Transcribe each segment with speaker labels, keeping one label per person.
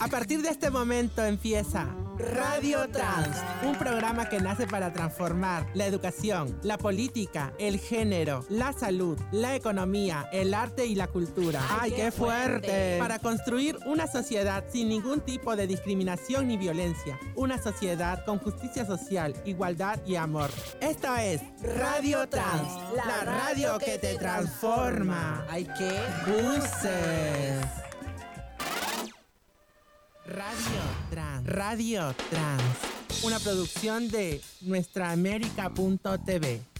Speaker 1: A partir de este momento empieza Radio Trans, un programa que nace para transformar la educación, la política, el género, la salud, la economía, el arte y la cultura. ¡Ay, qué fuerte! Para construir una sociedad sin ningún tipo de discriminación ni violencia. Una sociedad con justicia social, igualdad y amor. Esto es Radio Trans, la radio que te transforma.
Speaker 2: ¡Ay, qué!
Speaker 1: Buses. Radio Trans. Radio Trans. Una producción de nuestraamérica.tv.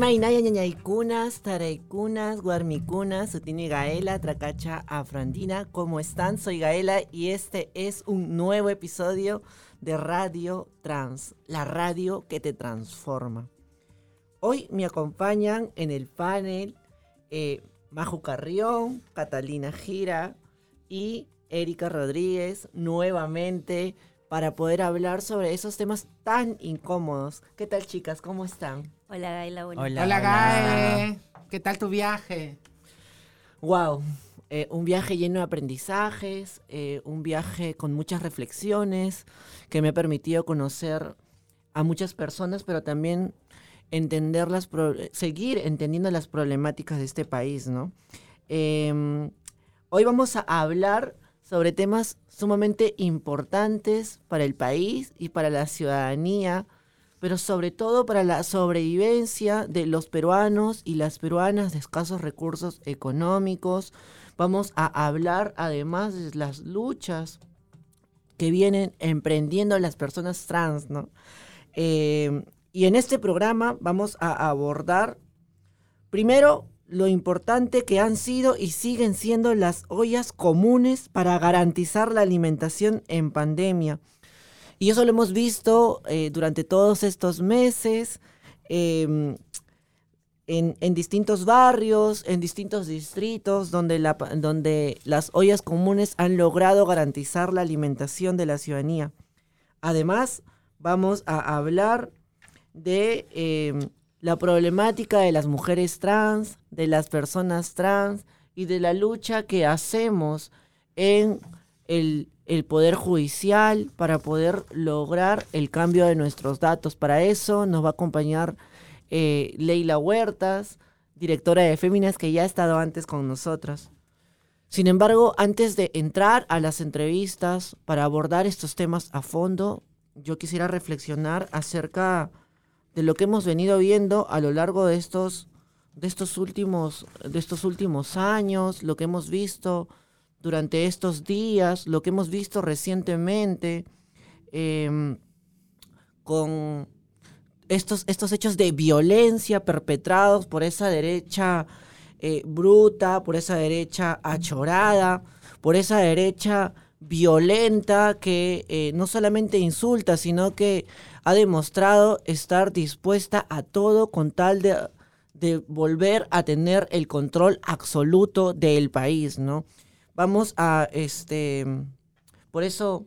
Speaker 2: Imainaya ñañaykunas, taraykunas, guarmikunas, Sutini Gaela, Tracacha Afrandina. ¿Cómo están? Soy Gaela y este es un nuevo episodio de Radio Trans, la radio que te transforma. Hoy me acompañan en el panel eh, Maju Carrión, Catalina Gira y Erika Rodríguez nuevamente para poder hablar sobre esos temas tan incómodos. ¿Qué tal chicas? ¿Cómo están?
Speaker 3: Hola Gaila, bonita.
Speaker 1: Hola, Gae. ¿Qué tal tu viaje?
Speaker 2: Wow, eh, un viaje lleno de aprendizajes, eh, un viaje con muchas reflexiones que me ha permitido conocer a muchas personas, pero también entender las pro- seguir entendiendo las problemáticas de este país, ¿no? Em, hoy vamos a hablar sobre temas sumamente importantes para el país y para la ciudadanía, pero sobre todo para la sobrevivencia de los peruanos y las peruanas de escasos recursos económicos. Vamos a hablar además de las luchas que vienen emprendiendo las personas trans, ¿no? Eh, y en este programa vamos a abordar primero lo importante que han sido y siguen siendo las ollas comunes para garantizar la alimentación en pandemia. Y eso lo hemos visto eh, durante todos estos meses, eh, en, distintos barrios, en distintos distritos, donde, las ollas comunes han logrado garantizar la alimentación de la ciudadanía. Además, vamos a hablar de eh, la problemática de las mujeres trans, de las personas trans y de la lucha que hacemos en el, el Poder Judicial para poder lograr el cambio de nuestros datos. Para eso nos va a acompañar eh, Leila Huertas, directora de Féminas, que ya ha estado antes con nosotras. Sin embargo, antes de entrar a las entrevistas para abordar estos temas a fondo, yo quisiera reflexionar acerca de lo que hemos venido viendo a lo largo de estos, de estos, últimos, de estos últimos años, lo que hemos visto durante estos días, lo que hemos visto recientemente em, con estos, estos hechos de violencia perpetrados por esa derecha eh, bruta, por esa derecha achorada, por esa derecha violenta que eh, no solamente insulta, sino que ha demostrado estar dispuesta a todo con tal de, de volver a tener el control absoluto del país, ¿no? Vamos a, este, por eso,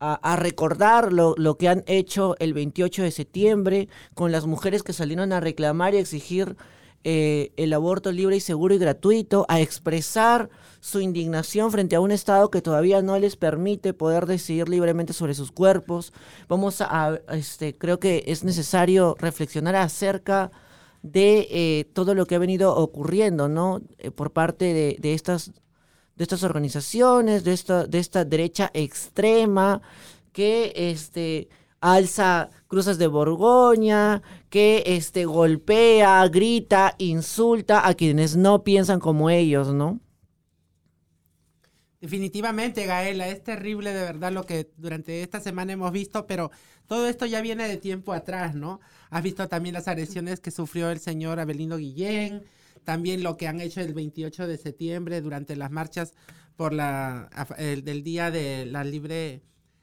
Speaker 2: a, recordar lo, lo que han hecho el 28 de septiembre con las mujeres que salieron a reclamar y exigir eh, el aborto libre y seguro y gratuito, a expresar su indignación frente a un Estado que todavía no les permite poder decidir libremente sobre sus cuerpos. Vamos a, a, este, creo que es necesario reflexionar acerca de eh, todo lo que ha venido ocurriendo, ¿no? Eh, por parte de, de estas de estas organizaciones, de esta, de esta derecha extrema que este, alza cruces de Borgoña, que este, golpea, grita, insulta a quienes no piensan como ellos, ¿no?
Speaker 1: Definitivamente, Gaela, es terrible de verdad lo que durante esta semana hemos visto, pero todo esto ya viene de tiempo atrás, ¿no? Has visto también las agresiones que sufrió el señor Abelino Guillén, también lo que han hecho el 28 de septiembre durante las marchas por la el, del día de la libre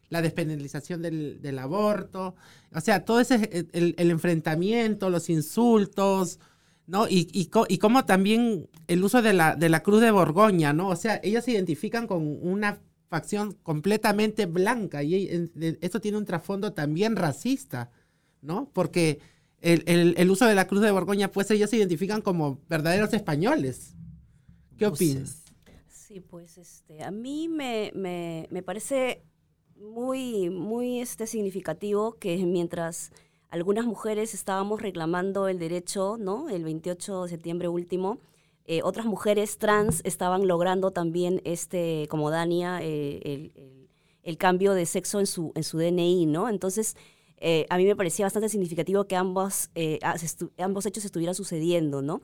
Speaker 1: la despenalización del, del aborto, o sea, todo ese el, el enfrentamiento, los insultos, ¿no? Y, y, y como también el uso de la, de la cruz de Borgoña, ¿no? O sea, ellos se identifican con una facción completamente blanca y esto tiene un trasfondo también racista, ¿no? Porque el, uso de la cruz de Borgoña, pues ellos se identifican como verdaderos españoles. ¿Qué opinas?
Speaker 3: Sí, pues este, a mí me, parece muy, muy este, significativo que mientras algunas mujeres estábamos reclamando el derecho, ¿no? El 28 de septiembre último, eh, otras mujeres trans estaban logrando también, este, como Dania, eh, el, cambio de sexo en su, en su DNI, ¿no? Entonces, eh, a mí me parecía bastante significativo que ambos, ambos hechos estuvieran sucediendo, ¿no?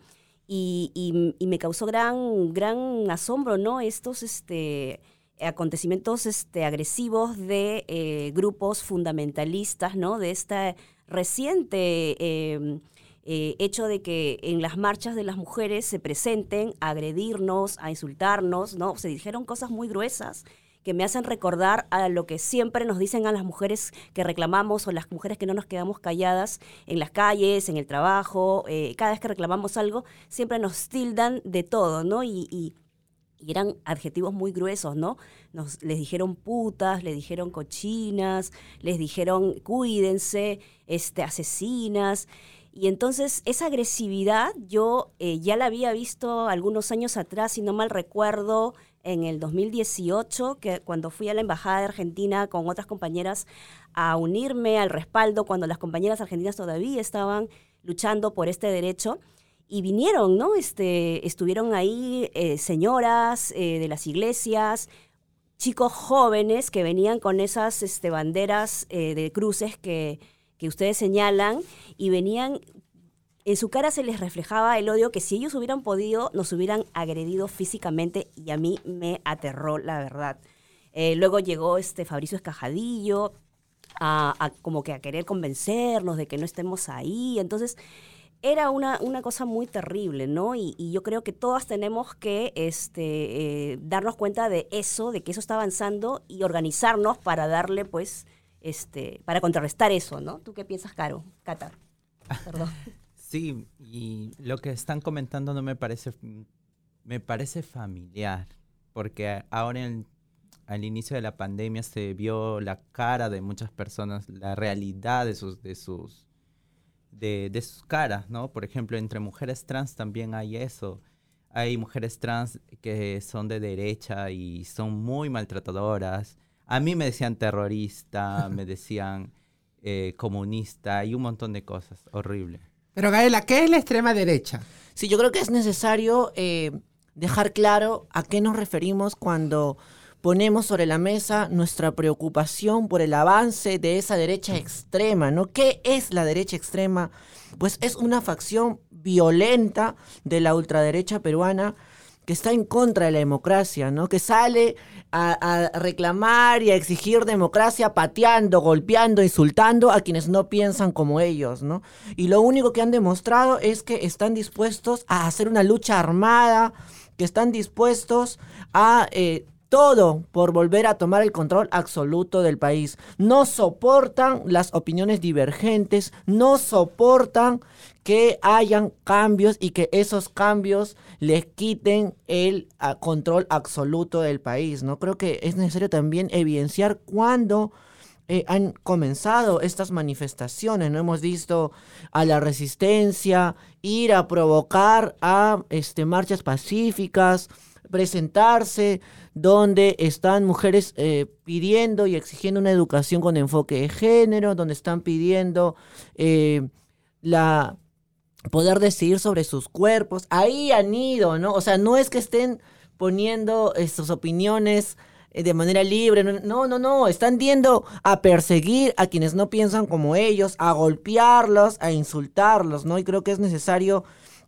Speaker 3: Y, me causó gran, gran asombro, ¿no? Estos este, acontecimientos este, agresivos de grupos fundamentalistas, ¿no? De esta reciente em, eh, hecho de que en las marchas de las mujeres se presenten a agredirnos, a insultarnos, ¿no? Se dijeron cosas muy gruesas que me hacen recordar a lo que siempre nos dicen a las mujeres que reclamamos o las mujeres que no nos quedamos calladas en las calles, en el trabajo, eh, cada vez que reclamamos algo, siempre nos tildan de todo, ¿no? Y, eran adjetivos muy gruesos, ¿no? Nos, les dijeron putas, les dijeron cochinas, les dijeron cuídense, este, asesinas. Y entonces esa agresividad yo eh, ya la había visto algunos años atrás, si no mal recuerdo, en el 2018, que cuando fui a la Embajada de Argentina con otras compañeras a unirme al respaldo, cuando las compañeras argentinas todavía estaban luchando por este derecho. Y vinieron, ¿no? Este, estuvieron ahí eh, señoras eh, de las iglesias, chicos jóvenes que venían con esas este, banderas de cruces que, que ustedes señalan y venían en su cara se les reflejaba el odio que si ellos hubieran podido nos hubieran agredido físicamente y a mí me aterró la verdad. Eh, luego llegó este Fabricio Escajadillo a, como que a querer convencernos de que no estemos ahí. Entonces era una, una cosa muy terrible, ¿no? Y, yo creo que todas tenemos que este, eh, darnos cuenta de eso, de que eso está avanzando y organizarnos para darle pues este, para contrarrestar eso, ¿no? ¿Tú qué piensas, Caro? Cata. Perdón.
Speaker 4: Sí, y lo que están comentando no me parece, me parece familiar, porque ahora al inicio de la pandemia se vio la cara de muchas personas, la realidad de sus, de sus, de, de sus caras, ¿no? Por ejemplo, entre mujeres trans también hay eso. Hay mujeres trans que son de derecha y son muy maltratadoras a mí me decían terrorista, me decían eh, comunista y un montón de cosas. Horrible.
Speaker 1: Pero Gaela, ¿qué es la extrema derecha?
Speaker 2: Sí, yo creo que es necesario eh, dejar claro a qué nos referimos cuando ponemos sobre la mesa nuestra preocupación por el avance de esa derecha extrema, ¿no? ¿Qué es la derecha extrema? Pues es una facción violenta de la ultraderecha peruana está en contra de la democracia, ¿no? Que sale a, reclamar y a exigir democracia pateando, golpeando, insultando a quienes no piensan como ellos, ¿no? Y lo único que han demostrado es que están dispuestos a hacer una lucha armada, que están dispuestos a eh, todo por volver a tomar el control absoluto del país. No soportan las opiniones divergentes, no soportan que hayan cambios y que esos cambios les quiten el ah, control absoluto del país. No creo que es necesario también evidenciar cuándo eh, han comenzado estas manifestaciones. No hemos visto a la resistencia ir a provocar a este, marchas pacíficas, presentarse donde están mujeres eh, pidiendo y exigiendo una educación con enfoque de género, donde están pidiendo eh, la poder decidir sobre sus cuerpos. Ahí han ido, ¿no? O sea, no es que estén poniendo eh, sus opiniones de manera libre. No, no, no. Están yendo a perseguir a quienes no piensan como ellos, a golpearlos, a insultarlos, ¿no? Y creo que es necesario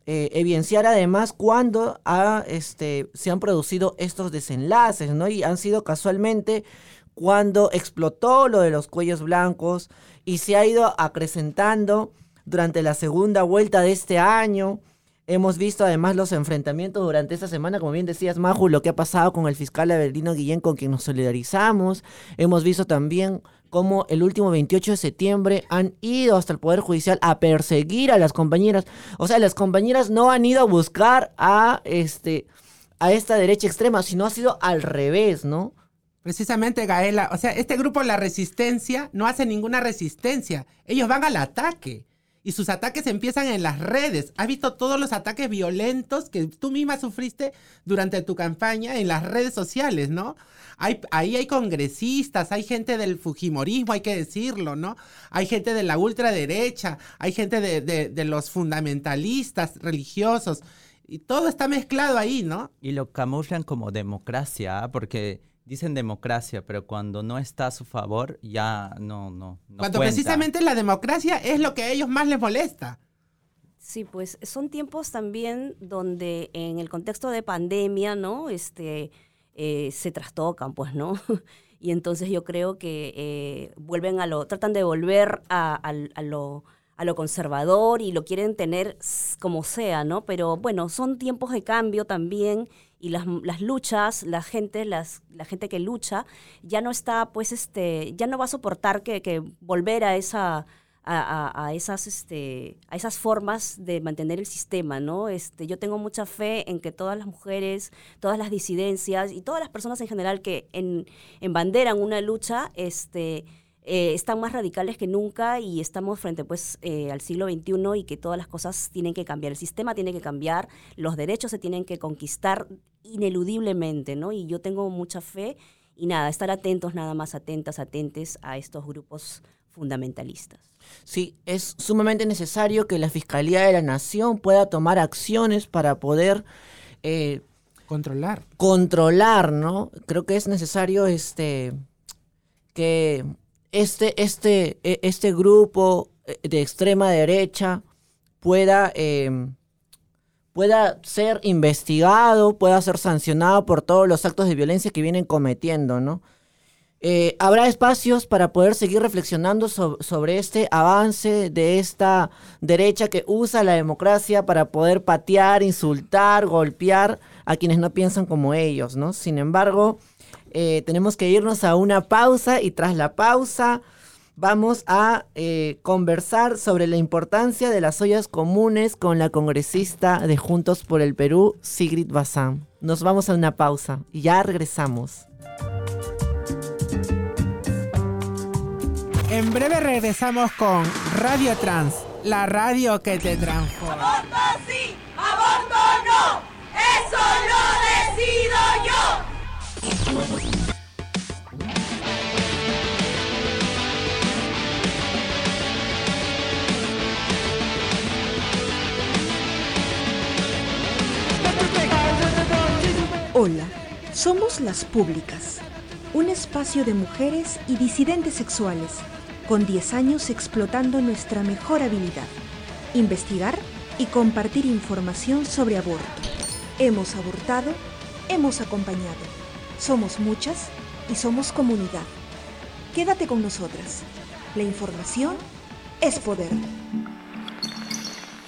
Speaker 2: eh, evidenciar además cuando este, se han producido estos desenlaces, ¿no? Y han sido casualmente cuando explotó lo de los cuellos blancos y se ha ido acrecentando durante la segunda vuelta de este año. Hemos visto además los enfrentamientos durante esta semana, como bien decías, Maju, lo que ha pasado con el fiscal Abelino Guillén, con quien nos solidarizamos. Hemos visto también cómo el último 28 de septiembre han ido hasta el Poder Judicial a perseguir a las compañeras. O sea, las compañeras no han ido a buscar a, este, a esta derecha extrema, sino ha sido al revés, ¿no?
Speaker 1: Precisamente, Gaela. O sea, este grupo, la resistencia, no hace ninguna resistencia. Ellos van al ataque y sus ataques empiezan en las redes. ¿Has visto todos los ataques violentos que tú misma sufriste durante tu campaña en las redes sociales, ¿no? Hay, ahí hay congresistas, hay gente del Fujimorismo, hay que decirlo, ¿no? Hay gente de la ultraderecha, hay gente de, de los fundamentalistas religiosos. Y todo está mezclado ahí, ¿no?
Speaker 4: Y lo camuflan como democracia, porque dicen democracia, pero cuando no está a su favor, ya no, no. no
Speaker 1: cuando precisamente la democracia es lo que a ellos más les molesta.
Speaker 3: Sí, pues son tiempos también donde en el contexto de pandemia, ¿no? Este, eh, se trastocan, pues, ¿no? y entonces yo creo que eh, vuelven a lo, tratan de volver a, a, lo, a lo conservador y lo quieren tener como sea, ¿no? Pero bueno, son tiempos de cambio también y las, las luchas, la gente, las, la gente que lucha, ya no está, pues, este, ya no va a soportar que, que volver a esa, a, a, esas, este, a esas formas de mantener el sistema, ¿no? Este, yo tengo mucha fe en que todas las mujeres, todas las disidencias y todas las personas en general que en, banderan una lucha, este, eh, están más radicales que nunca y estamos frente pues eh, al siglo XXI y que todas las cosas tienen que cambiar, el sistema tiene que cambiar, los derechos se tienen que conquistar ineludiblemente, ¿no? Y yo tengo mucha fe y nada, estar atentos, nada más atentas, atentes a estos grupos fundamentalistas.
Speaker 2: Sí, es sumamente necesario que la Fiscalía de la Nación pueda tomar acciones para poder
Speaker 1: eh, controlar.
Speaker 2: Controlar, ¿no? Creo que es necesario este que este, este, e, este grupo eh, de extrema derecha pueda em, pueda ser investigado, pueda ser sancionado por todos los actos de violencia que vienen cometiendo, ¿no? Eh, habrá espacios para poder seguir reflexionando sobre este avance de esta derecha que usa la democracia para poder patear, insultar, golpear a quienes no piensan como ellos, ¿no? Sin embargo, eh, tenemos que irnos a una pausa y tras la pausa vamos a eh, conversar sobre la importancia de las ollas comunes con la congresista de Juntos por el Perú, Sigrid Bazán. Nos vamos a una pausa y ya regresamos.
Speaker 1: En breve regresamos con Radio Trans, la radio que te transforma.
Speaker 5: ¡Aborto sí! ¡Aborto no! ¡Eso lo decido yo!
Speaker 6: Hola, somos Las Públicas, un espacio de mujeres y disidentes sexuales, con 10 años explotando nuestra mejor habilidad, investigar y compartir información sobre aborto. Hemos abortado, hemos acompañado, somos muchas y somos comunidad. Quédate con nosotras. La información es poder.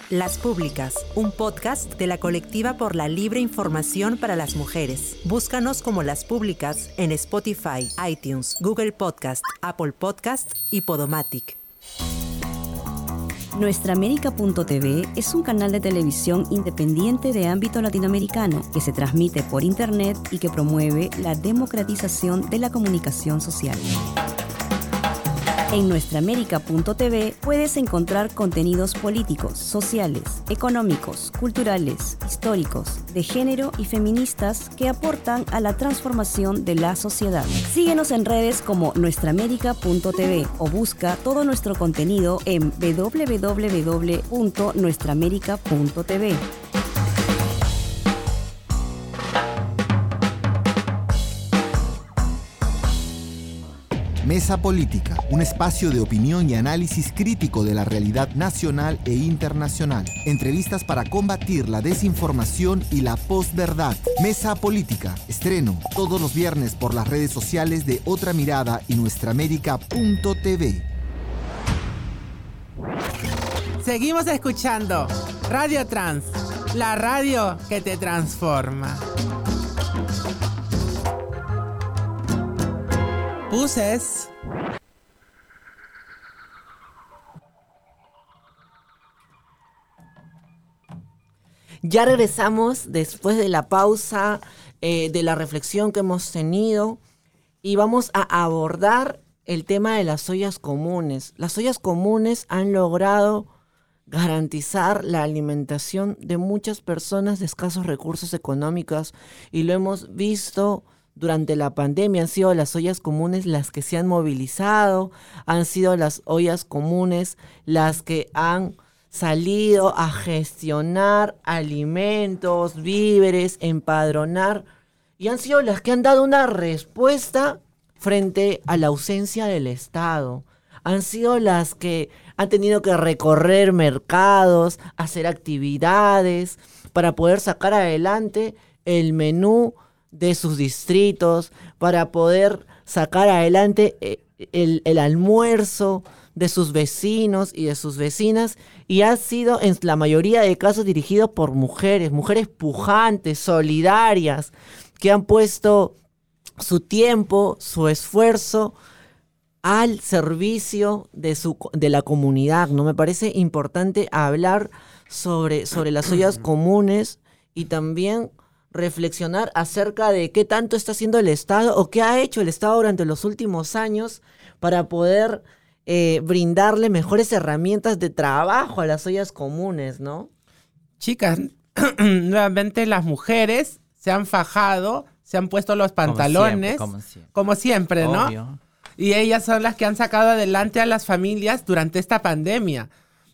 Speaker 7: Las Públicas, un podcast de la colectiva por la libre información para las mujeres. Búscanos como Las Públicas en Spotify, iTunes, Google Podcast, Apple Podcast y Podomatic.
Speaker 3: Nuestraamérica.tv es un canal de televisión independiente de ámbito latinoamericano que se transmite por Internet y que promueve la democratización de la comunicación social. En nuestraamérica.tv puedes encontrar contenidos políticos, sociales, económicos, culturales, históricos, de género y feministas que aportan a la transformación de la sociedad. Síguenos en redes como nuestraamérica.tv o busca todo nuestro contenido en www.nuestraamérica.tv.
Speaker 8: Mesa Política, un espacio de opinión y análisis crítico de la realidad nacional e internacional. Entrevistas para combatir la desinformación y la posverdad. Mesa Política, estreno todos los viernes por las redes sociales de Otra Mirada y nuestraamérica.tv.
Speaker 1: Seguimos escuchando Radio Trans la radio que te transforma. Puses.
Speaker 2: Ya regresamos después de la pausa, eh, de la reflexión que hemos tenido y vamos a abordar el tema de las ollas comunes. Las ollas comunes han logrado garantizar la alimentación de muchas personas de escasos recursos económicos y lo hemos visto durante la pandemia. Han sido las ollas comunes las que se han movilizado, han sido las ollas comunes las que han salido a gestionar alimentos, víveres, empadronar y han sido las que han dado una respuesta frente a la ausencia del Estado. Han sido las que han tenido que recorrer mercados, hacer actividades para poder sacar adelante el menú de sus distritos, para poder sacar adelante eh, el, el almuerzo de sus vecinos y de sus vecinas y ha sido en la mayoría de casos dirigido por mujeres, mujeres pujantes, solidarias, que han puesto su tiempo, su esfuerzo al servicio de, su, de la comunidad. ¿no? Me parece importante hablar sobre, sobre las ollas comunes y también reflexionar acerca de qué tanto está haciendo el Estado o qué ha hecho el Estado durante los últimos años para poder eh, brindarle mejores herramientas de trabajo a las ollas comunes, ¿no?
Speaker 1: Chicas, nuevamente las mujeres se han fajado, se han puesto los pantalones,
Speaker 4: como siempre,
Speaker 1: como siempre, ¿no?
Speaker 4: Obvio.
Speaker 1: Y ellas son las que han sacado adelante a las familias durante esta pandemia.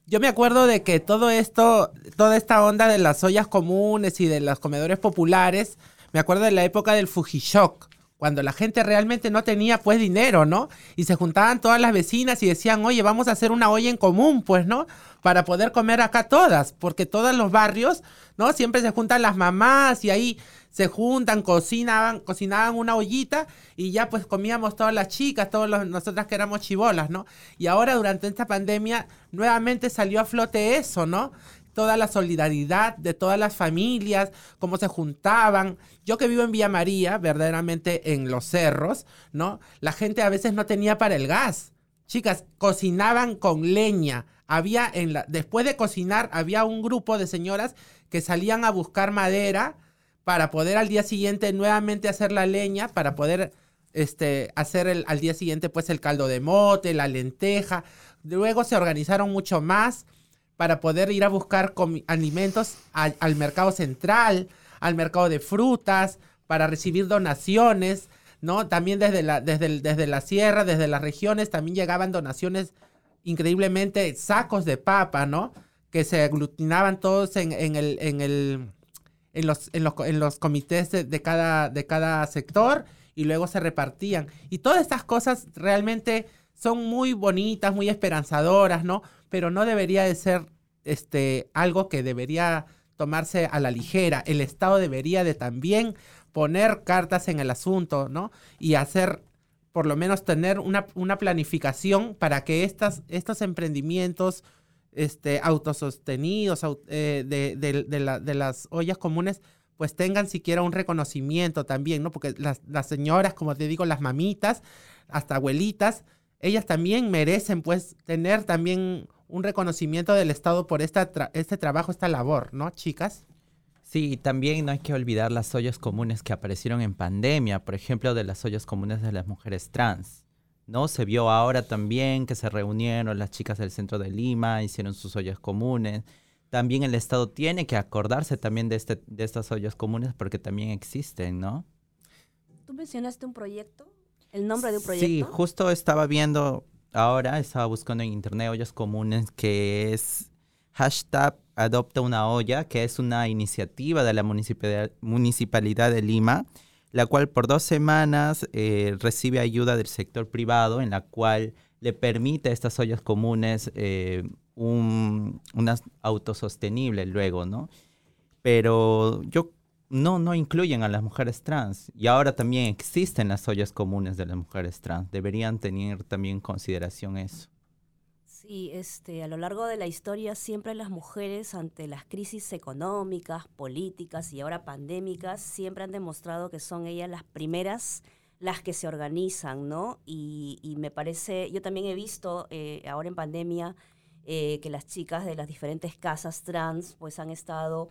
Speaker 1: Yo me acuerdo de que todo esto, toda esta onda de las ollas comunes y de los comedores populares, me acuerdo de la época del Fujishock, cuando la gente realmente no tenía pues dinero, ¿no? Y se juntaban todas las vecinas y decían, oye, vamos a hacer una olla en común, pues, ¿no? Para poder comer acá todas, porque todos los barrios, ¿no? Siempre se juntan las mamás y ahí se juntan, cocinaban, cocinaban una ollita y ya pues comíamos todas las chicas, todos los, nosotras que éramos chivolas, ¿no? Y ahora durante esta pandemia nuevamente salió a flote eso, ¿no? Toda la solidaridad de todas las familias, cómo se juntaban. Yo que vivo en Villa María, verdaderamente en los cerros, ¿no? La gente a veces no tenía para el gas. Chicas, cocinaban con leña. Había en la, después de cocinar, había un grupo de señoras que salían a buscar madera, para poder al día siguiente nuevamente hacer la leña, para poder este, hacer el, al día siguiente pues el caldo de mote, la lenteja. Luego se organizaron mucho más para poder ir a buscar alimentos al mercado central, al mercado de frutas, para recibir donaciones, ¿no? También desde la, desde, desde la sierra, desde las regiones, también llegaban donaciones increíblemente, sacos de papa, ¿no? Que se aglutinaban todos en, en el... En el en los, en los, en los comités de, cada, de cada sector y luego se repartían. Y todas estas cosas realmente son muy bonitas, muy esperanzadoras, ¿no? Pero no debería de ser este, algo que debería tomarse a la ligera. El Estado debería de también poner cartas en el asunto, ¿no? Y hacer, por lo menos tener una, una planificación para que estas, estos emprendimientos este, autosostenidos eh, de, de, de, la, de, las ollas comunes, pues tengan siquiera un reconocimiento también, ¿no? Porque las, las, señoras, como te digo, las mamitas, hasta abuelitas, ellas también merecen pues tener también un reconocimiento del Estado por esta este trabajo, esta labor, ¿no, chicas?
Speaker 4: Sí, también no hay que olvidar las ollas comunes que aparecieron en pandemia, por ejemplo, de las ollas comunes de las mujeres trans. ¿No? Se vio ahora también que se reunieron las chicas del centro de Lima, hicieron sus ollas comunes. También el Estado tiene que acordarse también de, este, de estas ollas comunes porque también existen, ¿no?
Speaker 3: ¿Tú mencionaste un proyecto? ¿El nombre de un proyecto?
Speaker 4: Sí, justo estaba viendo ahora, estaba buscando en internet ollas comunes que es hashtag adopta una olla, que es una iniciativa de la municipalidad, municipalidad de Lima, la cual por dos semanas eh, recibe ayuda del sector privado, en la cual le permite a estas ollas comunes eh, un, una autosostenible luego, ¿no? Pero yo no, no incluyen a las mujeres trans. Y ahora también existen las ollas comunes de las mujeres trans. Deberían tener también en consideración eso.
Speaker 3: Sí, este, a lo largo de la historia siempre las mujeres ante las crisis económicas, políticas y ahora pandémicas siempre han demostrado que son ellas las primeras las que se organizan, ¿no? Y, y me parece, yo también he visto eh, ahora en pandemia eh, que las chicas de las diferentes casas trans pues han estado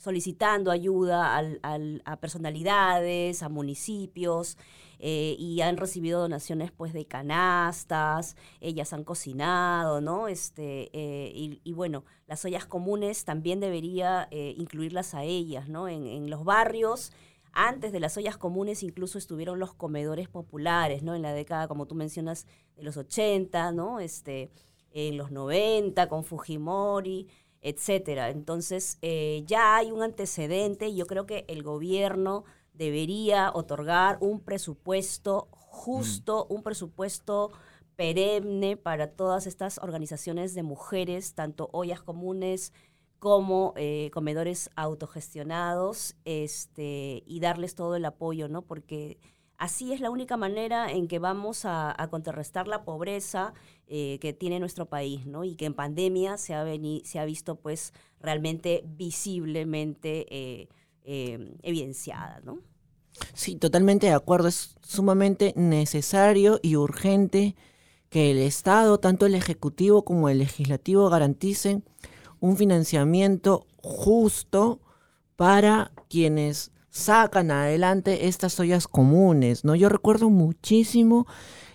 Speaker 3: solicitando ayuda al, al, a personalidades, a municipios, eh, y han recibido donaciones pues de canastas, ellas han cocinado, ¿no? Este, eh, y, y, bueno, las ollas comunes también debería eh, incluirlas a ellas, ¿no? En, en, los barrios, antes de las ollas comunes incluso estuvieron los comedores populares, ¿no? En la década, como tú mencionas, de los 80, ¿no? Este, en los 90 con Fujimori etcétera. Entonces, eh, ya hay un antecedente y yo creo que el gobierno debería otorgar un presupuesto justo, un presupuesto perenne para todas estas organizaciones de mujeres, tanto ollas comunes como eh, comedores autogestionados, este, y darles todo el apoyo, ¿no? Porque Así es la única manera en que vamos a, contrarrestar la pobreza eh, que tiene nuestro país, ¿no? Y que en pandemia se ha, veni, se ha visto, pues, realmente visiblemente eh, eh, evidenciada, ¿no?
Speaker 2: Sí, totalmente de acuerdo. Es sumamente necesario y urgente que el Estado, tanto el Ejecutivo como el Legislativo, garanticen un financiamiento justo para quienes sacan adelante estas ollas comunes, ¿no? Yo recuerdo muchísimo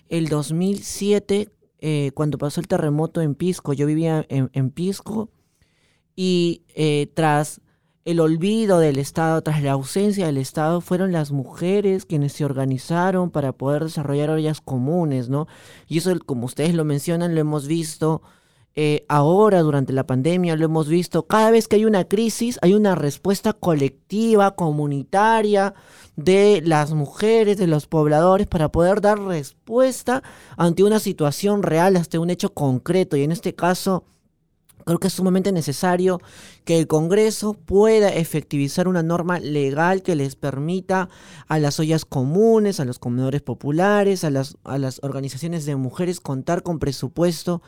Speaker 2: el 2007, eh, cuando pasó el terremoto en Pisco, yo vivía en, Pisco, y eh, tras el olvido del Estado, tras la ausencia del Estado, fueron las mujeres quienes se organizaron para poder desarrollar ollas comunes, ¿no? Y eso, como ustedes lo mencionan, lo hemos visto eh, ahora durante la pandemia lo hemos visto, cada vez que hay una crisis hay una respuesta colectiva, comunitaria de las mujeres, de los pobladores, para poder dar respuesta ante una situación real, hasta un hecho concreto. Y en este caso, creo que es sumamente necesario que el Congreso pueda efectivizar una norma legal que les permita a las ollas comunes, a los comedores populares, a las, a las organizaciones de mujeres contar con presupuesto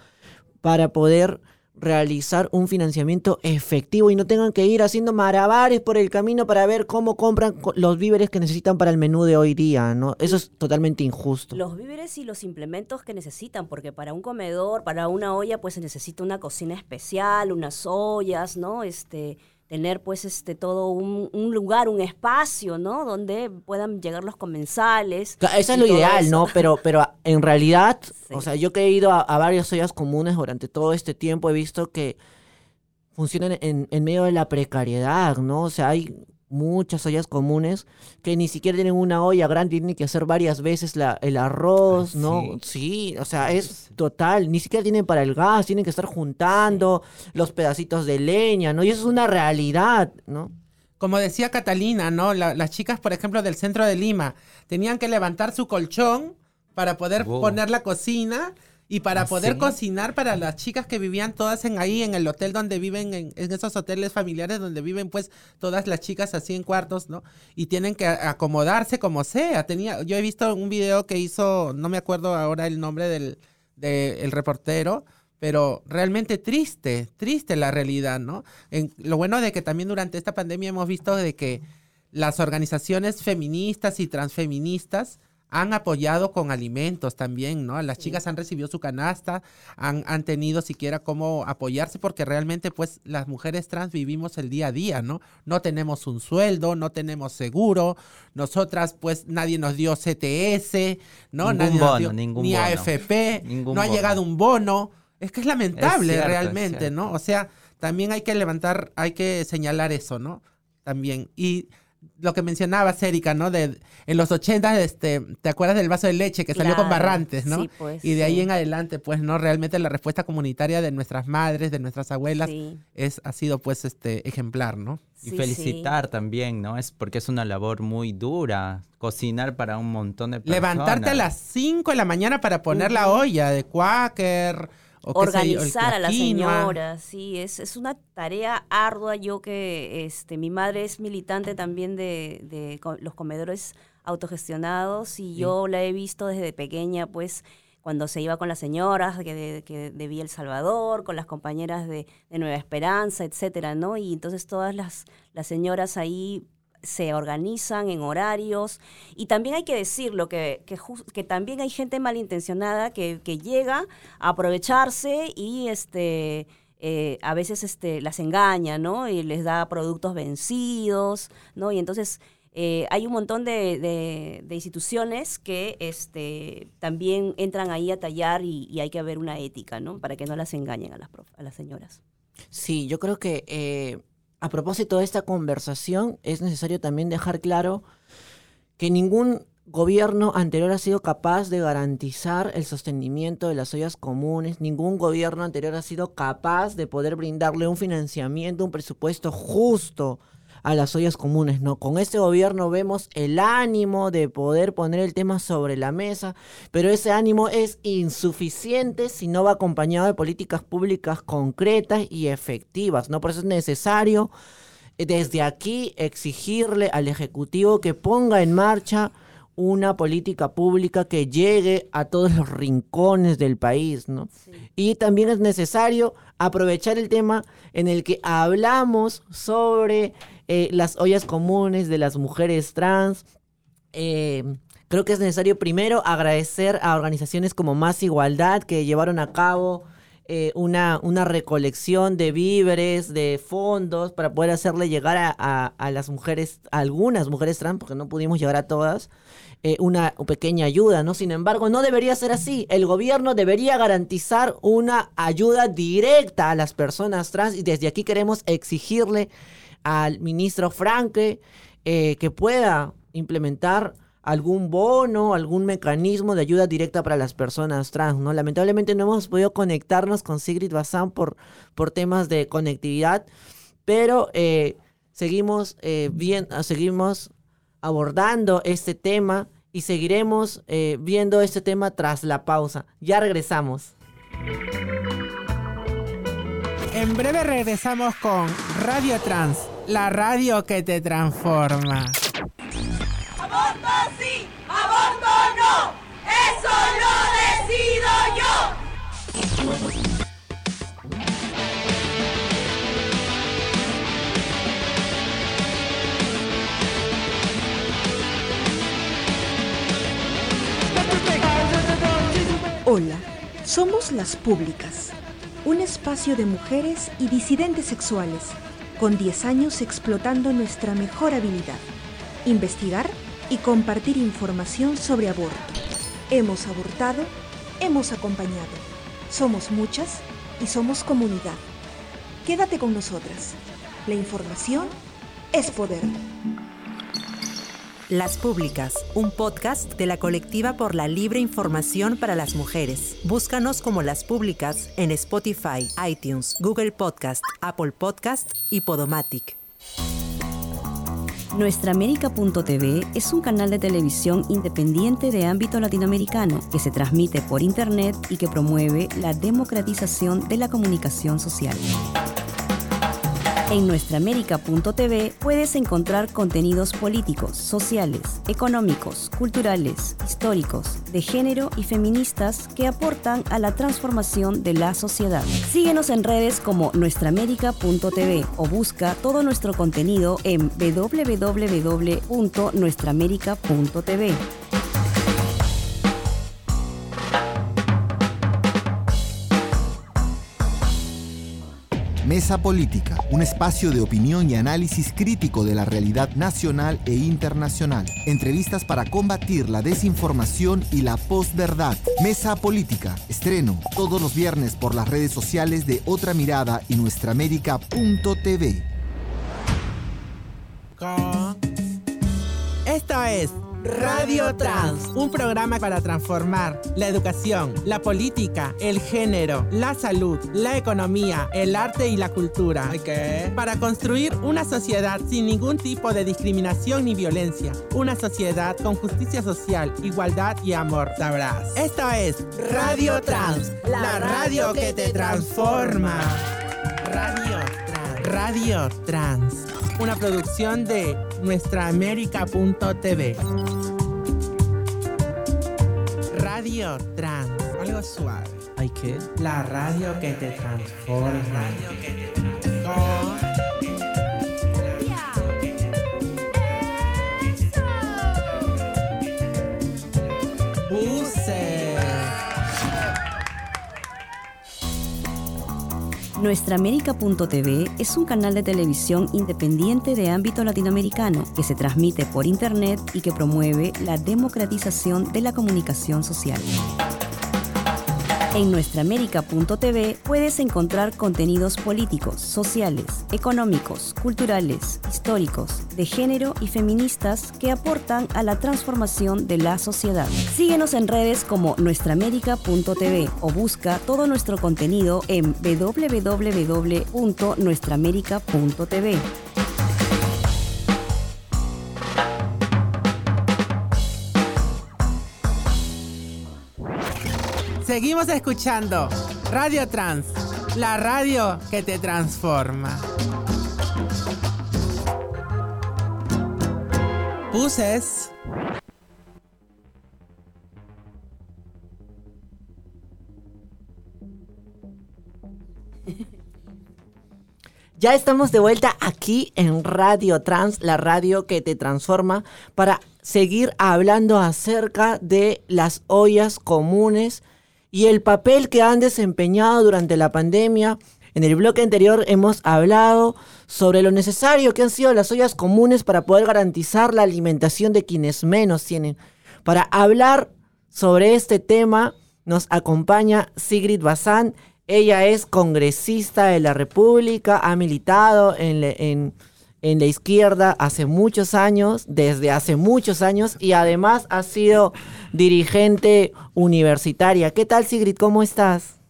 Speaker 2: para poder realizar un financiamiento efectivo y no tengan que ir haciendo marabares por el camino para ver cómo compran los víveres que necesitan para el menú de hoy día, ¿no? Eso es totalmente injusto.
Speaker 3: Los víveres y los implementos que necesitan, porque para un comedor, para una olla, pues se necesita una cocina especial, unas ollas, ¿no? Este, tener pues este todo un, un, lugar, un espacio, ¿no? Donde puedan llegar los comensales.
Speaker 2: Eso es lo ideal, eso. ¿no? Pero, pero en realidad, sí. o sea, yo que he ido a, a, varias ollas comunes durante todo este tiempo, he visto que funcionan en, en medio de la precariedad, ¿no? O sea, hay muchas ollas comunes que ni siquiera tienen una olla grande, tienen que hacer varias veces la, el arroz, ah, ¿no? Sí. sí. o sea, es total, ni siquiera tienen para el gas, tienen que estar juntando sí. los pedacitos de leña, ¿no? Y eso es una realidad, ¿no?
Speaker 1: Como decía Catalina, ¿no? La, las chicas, por ejemplo, del centro de Lima, tenían que levantar su colchón para poder wow. poner la cocina y para ¿Ah, poder sí? cocinar para las chicas que vivían todas en ahí, en el hotel donde viven, en, en, esos hoteles familiares donde viven pues todas las chicas así en cuartos, ¿no? Y tienen que acomodarse como sea. Tenía, yo he visto un video que hizo, no me acuerdo ahora el nombre del, del reportero, pero realmente triste, triste la realidad, ¿no? En, lo bueno de que también durante esta pandemia hemos visto de que las organizaciones feministas y transfeministas han apoyado con alimentos también, ¿no? Las chicas han recibido su canasta, han, han tenido siquiera cómo apoyarse porque realmente pues las mujeres trans vivimos el día a día, ¿no? No tenemos un sueldo, no tenemos seguro, nosotras pues nadie nos dio CTS, ¿no?
Speaker 4: Ningún
Speaker 1: nadie
Speaker 4: bono,
Speaker 1: nos dio
Speaker 4: ningún
Speaker 1: ni
Speaker 4: bono.
Speaker 1: AFP,
Speaker 4: Ningún
Speaker 1: no ha
Speaker 4: bono.
Speaker 1: llegado un bono. Es que es lamentable
Speaker 4: Es cierto,
Speaker 1: realmente,
Speaker 4: es
Speaker 1: ¿no? O sea, también hay que levantar, hay que señalar eso, ¿no? También. Y lo que mencionabas, Erika, ¿no? De, en los 80, este, ¿te acuerdas del vaso de leche que
Speaker 3: claro,
Speaker 1: salió con Barrantes, ¿no?
Speaker 3: Sí, pues,
Speaker 1: y de ahí
Speaker 3: sí.
Speaker 1: en adelante, pues, ¿no? Realmente la respuesta comunitaria de nuestras madres, de nuestras abuelas,
Speaker 3: sí.
Speaker 1: es, ha sido, pues, este, ejemplar, ¿no?
Speaker 4: Y sí, felicitar sí. también, ¿no? Es porque es una labor muy dura, cocinar para un montón de personas.
Speaker 1: Levantarte a las 5 de la mañana para poner uh -huh. la olla de
Speaker 3: Organizar a la señora, sí, es, es una tarea ardua. Yo que este, mi madre es militante también de, de los comedores autogestionados y sí. yo la he visto desde pequeña, pues cuando se iba con las señoras que de, que de Villa El Salvador, con las compañeras de, de Nueva Esperanza, etcétera, ¿no? Y entonces todas las, las señoras ahí se organizan en horarios. Y también hay que decirlo que, que, también hay gente malintencionada que, que llega a aprovecharse y este eh, a veces este las engaña no y les da productos vencidos no y entonces eh, hay un montón de, de- instituciones que este también entran ahí a tallar y, hay que haber una ética no para que no las engañen a las a las señoras.
Speaker 2: Sí, yo creo que eh, a propósito de esta conversación es necesario también dejar claro que ningún gobierno anterior ha sido capaz de garantizar el sostenimiento de las ollas comunes, ningún gobierno anterior ha sido capaz de poder brindarle un financiamiento, un presupuesto justo a las ollas comunes, ¿no? Con este gobierno vemos el ánimo de poder poner el tema sobre la mesa, pero ese ánimo es insuficiente si no va acompañado de políticas públicas concretas y efectivas, ¿no? Por eso es necesario eh, desde aquí exigirle al Ejecutivo que ponga en marcha una política pública que llegue a todos los rincones del país, ¿no? Y también es necesario aprovechar el tema en el que hablamos sobre eh, las ollas comunes de las mujeres trans. Eh, creo que es necesario primero agradecer a organizaciones como Más Igualdad que llevaron a cabo eh, una, una recolección de víveres, de fondos, para poder hacerle llegar a, a- las mujeres, a algunas mujeres trans, porque no pudimos llegar a todas, eh, una pequeña ayuda, ¿no? Sin embargo, no debería ser así. El gobierno debería garantizar una ayuda directa a las personas trans y desde aquí queremos exigirle al ministro Franke eh, que pueda implementar algún bono, algún mecanismo de ayuda directa para las personas trans, ¿no? Lamentablemente no hemos podido conectarnos con Sigrid Bazán por, por temas de conectividad, pero eh, seguimos, eh, bien, seguimos abordando este tema y seguiremos eh, viendo este tema tras la pausa. Ya regresamos.
Speaker 1: En breve regresamos con Radio Trans, la radio que te transforma.
Speaker 5: ¡Aborto sí! ¡Aborto no! ¡Eso lo decido yo!
Speaker 6: Hola, somos Las Públicas, un espacio de mujeres y disidentes sexuales, con 10 años explotando nuestra mejor habilidad, investigar y compartir información sobre aborto. Hemos abortado, hemos acompañado, somos muchas y somos comunidad. Quédate con nosotras. La información es poder.
Speaker 7: Las Públicas, un podcast de la colectiva por la libre información para las mujeres. Búscanos como Las Públicas en Spotify, iTunes, Google Podcast, Apple Podcast y Podomatic.
Speaker 3: Nuestraamérica.tv es un canal de televisión independiente de ámbito latinoamericano que se transmite por Internet y que promueve la democratización de la comunicación social. En Nuestraamérica.tv puedes encontrar contenidos políticos, sociales, económicos, culturales, históricos, de género y feministas que aportan a la transformación de la sociedad. Síguenos en redes como Nuestraamérica.tv o busca todo nuestro contenido en www.nuestraamérica.tv.
Speaker 8: Mesa Política, un espacio de opinión y análisis crítico de la realidad nacional e internacional. Entrevistas para combatir la desinformación y la posverdad. Mesa Política, estreno todos los viernes por las redes sociales de Otra Mirada y nuestraamérica.tv.
Speaker 1: Esto es Radio Trans, un programa para transformar la educación, la política, el género, la salud, la economía, el arte y la cultura. Para construir una sociedad sin ningún tipo de discriminación ni violencia. Una sociedad con justicia social, igualdad y amor. Sabrás. Esto es Radio Trans, la radio que te transforma. Radio Trans. Radio Trans. Una producción de nuestraamérica.tv. Radio Trans. Algo suave.
Speaker 2: ¿Ay qué?
Speaker 1: La radio que te transforma. Con- Buse.
Speaker 3: Nuestraamérica.tv es un canal de televisión independiente de ámbito latinoamericano que se transmite por Internet y que promueve la democratización de la comunicación social. En Nuestraamérica.tv puedes encontrar contenidos políticos, sociales, económicos, culturales, históricos, de género y feministas que aportan a la transformación de la sociedad. Síguenos en redes como Nuestraamérica.tv o busca todo nuestro contenido en www.nuestraamérica.tv.
Speaker 1: Seguimos escuchando Radio Trans, la radio que te transforma. Buses.
Speaker 2: Ya estamos de vuelta aquí en Radio Trans, la radio que te transforma, para seguir hablando acerca de las ollas comunes y el papel que han desempeñado durante la pandemia. En el bloque anterior hemos hablado sobre lo necesario que han sido las ollas comunes para poder garantizar la alimentación de quienes menos tienen. Para hablar sobre este tema nos acompaña Sigrid Bazán. Ella es congresista de la República, ha militado en, en- en la izquierda hace muchos años, desde hace muchos años, y además ha sido dirigente universitaria. ¿Qué tal, Sigrid? ¿Cómo estás?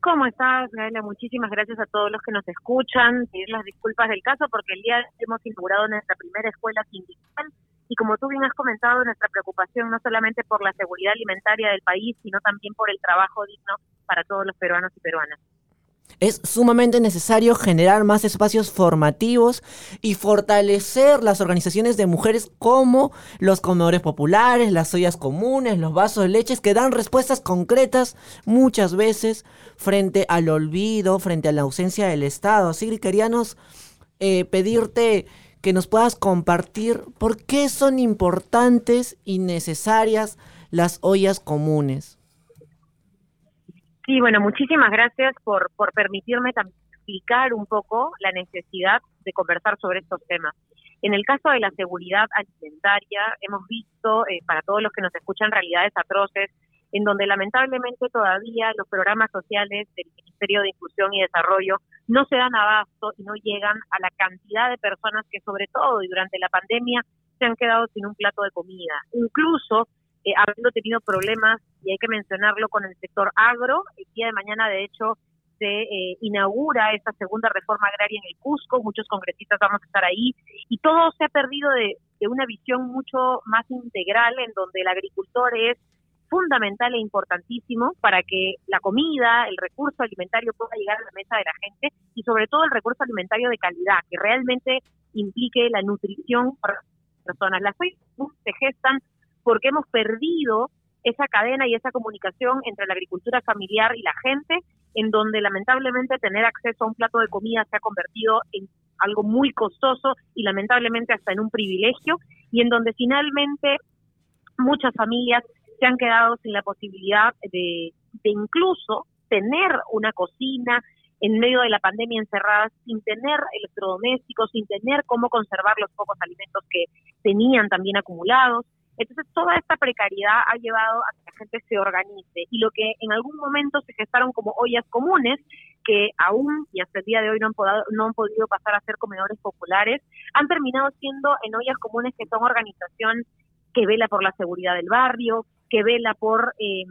Speaker 9: ¿Cómo estás, Gaela? Muchísimas gracias a todos los que nos escuchan. Pedir las disculpas del caso porque el día de hoy hemos inaugurado nuestra primera escuela sindical y como tú bien has comentado, nuestra preocupación no solamente por la seguridad alimentaria del país, sino también por el trabajo digno para todos los peruanos y peruanas.
Speaker 2: Es sumamente necesario generar más espacios formativos y fortalecer las organizaciones de mujeres como los comedores populares, las ollas comunes, los vasos de leches, que dan respuestas concretas muchas veces frente al olvido, frente a la ausencia del Estado. Sigrid, queríamos eh, pedirte que nos puedas compartir por qué son importantes y necesarias las ollas comunes.
Speaker 9: Sí, bueno, muchísimas gracias por, por permitirme también explicar un poco la necesidad de conversar sobre estos temas. En el caso de la seguridad alimentaria, hemos visto, eh, para todos los que nos escuchan, realidades atroces, en donde lamentablemente todavía los programas sociales del Ministerio de Inclusión y Desarrollo no se dan abasto y no llegan a la cantidad de personas que sobre todo y durante la pandemia se han quedado sin un plato de comida. Incluso eh, habiendo tenido problemas, y hay que mencionarlo, con el sector agro. El día de mañana, de hecho, se eh, inaugura esta segunda reforma agraria en el Cusco, muchos congresistas vamos a estar ahí, y todo se ha perdido de, de una visión mucho más integral, en donde el agricultor es fundamental e importantísimo para que la comida, el recurso alimentario pueda llegar a la mesa de la gente y sobre todo el recurso alimentario de calidad, que realmente implique la nutrición para las personas. Las seis se gestan porque hemos perdido esa cadena y esa comunicación entre la agricultura familiar y la gente, en donde lamentablemente tener acceso a un plato de comida se ha convertido en algo muy costoso y lamentablemente hasta en un privilegio, y en donde finalmente muchas familias se han quedado sin la posibilidad de, de incluso tener una cocina en medio de la pandemia encerradas, sin tener electrodomésticos, sin tener cómo conservar los pocos alimentos que tenían también acumulados. Entonces, toda esta precariedad ha llevado a que la gente se organice y lo que en algún momento se gestaron como ollas comunes, que aún y hasta el día de hoy no han, podado, no han podido pasar a ser comedores populares, han terminado siendo en ollas comunes que son organización que vela por la seguridad del barrio, que vela por eh,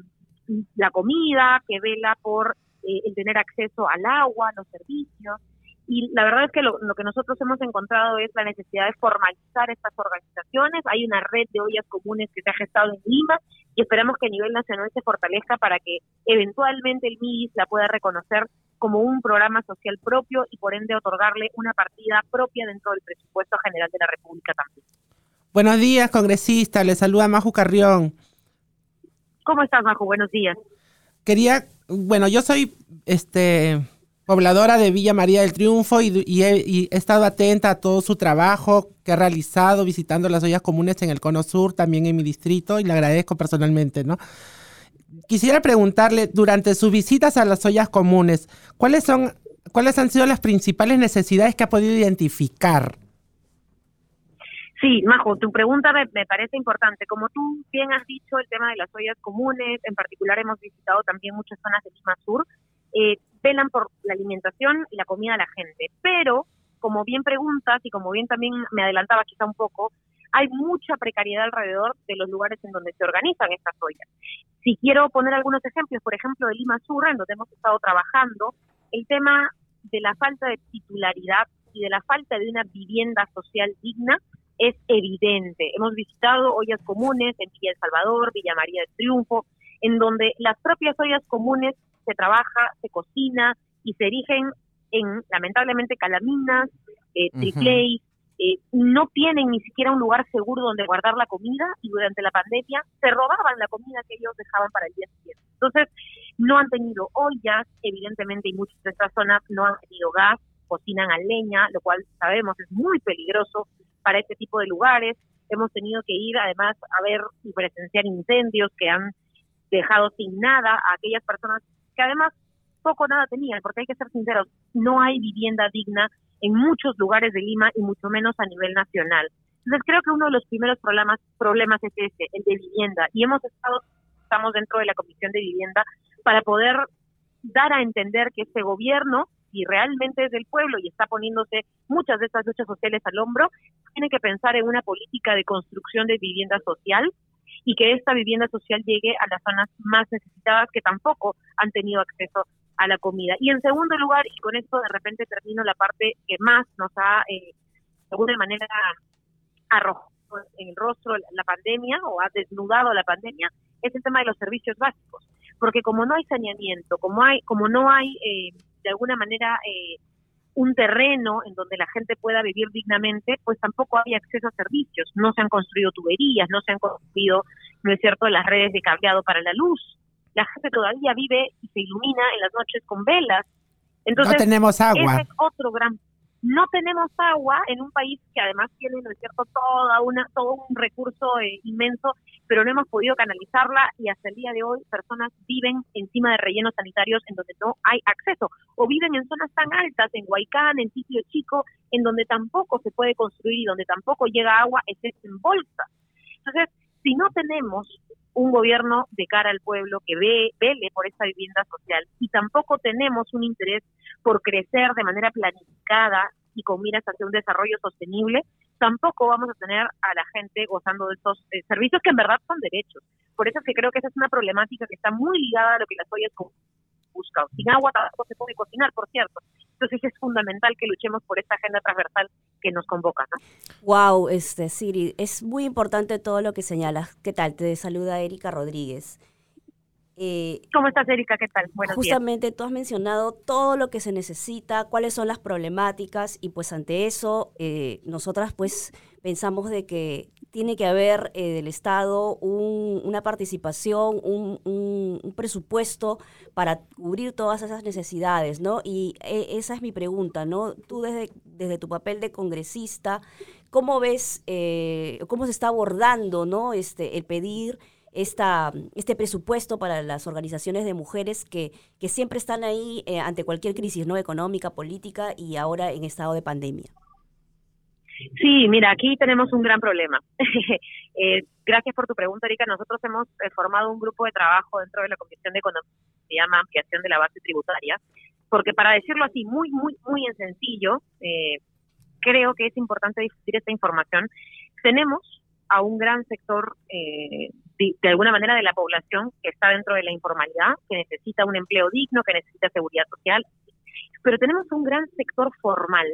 Speaker 9: la comida, que vela por eh, el tener acceso al agua, los servicios. Y la verdad es que lo, lo, que nosotros hemos encontrado es la necesidad de formalizar estas organizaciones. Hay una red de ollas comunes que se ha gestado en Lima y esperamos que a nivel nacional se fortalezca para que eventualmente el MIDIS la pueda reconocer como un programa social propio y por ende otorgarle una partida propia dentro del presupuesto general de la República también.
Speaker 1: Buenos días, congresista. Le saluda Maju Carrión.
Speaker 9: ¿Cómo estás, Maju? Buenos días.
Speaker 1: quería, bueno, yo soy este pobladora de Villa María del Triunfo y, y he, y he estado atenta a todo su trabajo que ha realizado visitando las ollas comunes en el Cono Sur, también en mi distrito, y le agradezco personalmente, ¿no? Quisiera preguntarle, durante sus visitas a las ollas comunes, ¿cuáles son, cuáles han sido las principales necesidades que ha podido identificar?
Speaker 9: Sí, Majo, tu pregunta me, parece importante. Como tú bien has dicho, el tema de las ollas comunes, en particular hemos visitado también muchas zonas de Lima Sur, eh, velan por la alimentación y la comida de la gente. Pero, como bien preguntas y como bien también me adelantaba quizá un poco, hay mucha precariedad alrededor de los lugares en donde se organizan estas ollas. Si quiero poner algunos ejemplos, por ejemplo, de Lima Sur, en donde hemos estado trabajando, el tema de la falta de titularidad y de la falta de una vivienda social digna es evidente. Hemos visitado ollas comunes en Villa El Salvador, Villa María del Triunfo, en donde las propias ollas comunes se trabaja, se cocina y se erigen en, lamentablemente, calaminas, eh, tripley, eh, no tienen ni siquiera un lugar seguro donde guardar la comida y durante la pandemia se robaban la comida que ellos dejaban para el día siguiente. Entonces, no han tenido ollas, evidentemente, y muchas de estas zonas no han tenido gas, cocinan a leña, lo cual sabemos es muy peligroso para este tipo de lugares. Hemos tenido que ir además a ver y presenciar incendios que han dejado sin nada a aquellas personas que además poco nada tenían, porque hay que ser sinceros, no hay vivienda digna en muchos lugares de Lima y mucho menos a nivel nacional. Entonces creo que uno de los primeros problemas, problemas es este, el de vivienda. Y hemos estado, estamos dentro de la Comisión de Vivienda para poder dar a entender que este gobierno, si realmente es del pueblo y está poniéndose muchas de estas luchas sociales al hombro, tiene que pensar en una política de construcción de vivienda social y que esta vivienda social llegue a las zonas más necesitadas que tampoco han tenido acceso a la comida. Y en segundo lugar, y con esto de repente termino la parte que más nos ha, eh, de alguna manera, arrojado en el rostro la pandemia o ha desnudado la pandemia, es el tema de los servicios básicos. Porque como no hay saneamiento, como, hay, como no hay, eh, de alguna manera, eh, un terreno en donde la gente pueda vivir dignamente, pues tampoco hay acceso a servicios. No se han construido tuberías, no se han construido, no es cierto, las redes de cableado para la luz. La gente todavía vive y se ilumina en las noches con velas. Entonces,
Speaker 1: no tenemos agua.
Speaker 9: Ese es otro gran no tenemos agua en un país que además tiene, ¿no es cierto?, toda una, todo un recurso eh, inmenso, pero no hemos podido canalizarla y hasta el día de hoy personas viven encima de rellenos sanitarios en donde no hay acceso o viven en zonas tan altas, en Huaycán, en Sitio Chico, en donde tampoco se puede construir y donde tampoco llega agua, es en bolsa. Entonces, si no tenemos un gobierno de cara al pueblo que ve, vele por esta vivienda social y tampoco tenemos un interés por crecer de manera planificada y con miras hacia un desarrollo sostenible, tampoco vamos a tener a la gente gozando de estos eh, servicios que en verdad son derechos. Por eso es que creo que esa es una problemática que está muy ligada a lo que las ollas buscan. Sin agua tampoco se puede cocinar, por cierto. Entonces es fundamental que luchemos por esta agenda transversal que nos convoca. ¿no?
Speaker 3: Wow, este, Siri, es muy importante todo lo que señalas. ¿Qué tal? Te saluda Erika Rodríguez.
Speaker 9: Eh, ¿Cómo estás, Erika? ¿Qué tal?
Speaker 3: Buenos justamente días. tú has mencionado todo lo que se necesita, cuáles son las problemáticas y pues ante eso eh, nosotras pues pensamos de que tiene que haber eh, del Estado un, una participación, un, presupuesto para cubrir todas esas necesidades, ¿no? Y eh, esa es mi pregunta, ¿no? Tú desde, tu papel de congresista, ¿cómo ves, eh, cómo se está abordando, ¿no? Este, el pedir esta, este presupuesto para las organizaciones de mujeres que, que siempre están ahí ante cualquier crisis no económica, política y ahora en estado de pandemia.
Speaker 9: Sí, mira, aquí tenemos un gran problema. eh, gracias por tu pregunta, Erika. Nosotros hemos eh, formado un grupo de trabajo dentro de la Comisión de Economía, que se llama Ampliación de la Base Tributaria, porque para decirlo así, muy, muy, muy en sencillo, eh, creo que es importante difundir esta información. Tenemos a un gran sector, eh, de, de, alguna manera, de la población que está dentro de la informalidad, que necesita un empleo digno, que necesita seguridad social, pero tenemos un gran sector formal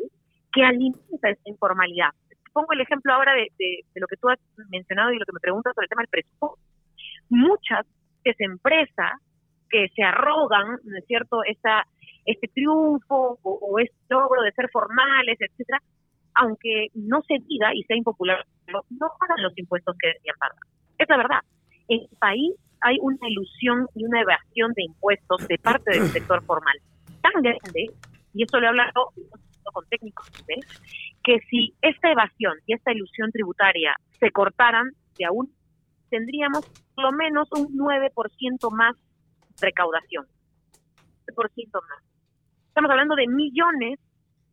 Speaker 9: que alimenta esa informalidad. Pongo el ejemplo ahora de, de, de, lo que tú has mencionado y lo que me preguntas sobre el tema del presupuesto. Muchas empresas que se arrogan, ¿no es cierto?, esa, este triunfo o, o este logro de ser formales, etcétera, aunque no se diga y sea impopular, no pagan los impuestos que deberían pagar. Es la verdad. En el país hay una ilusión y una evasión de impuestos de parte del sector formal tan grande, y eso lo he hablado con técnicos, que si esta evasión y esta ilusión tributaria se cortaran de aún, tendríamos por lo menos un 9% más recaudación. 9% más. Estamos hablando de millones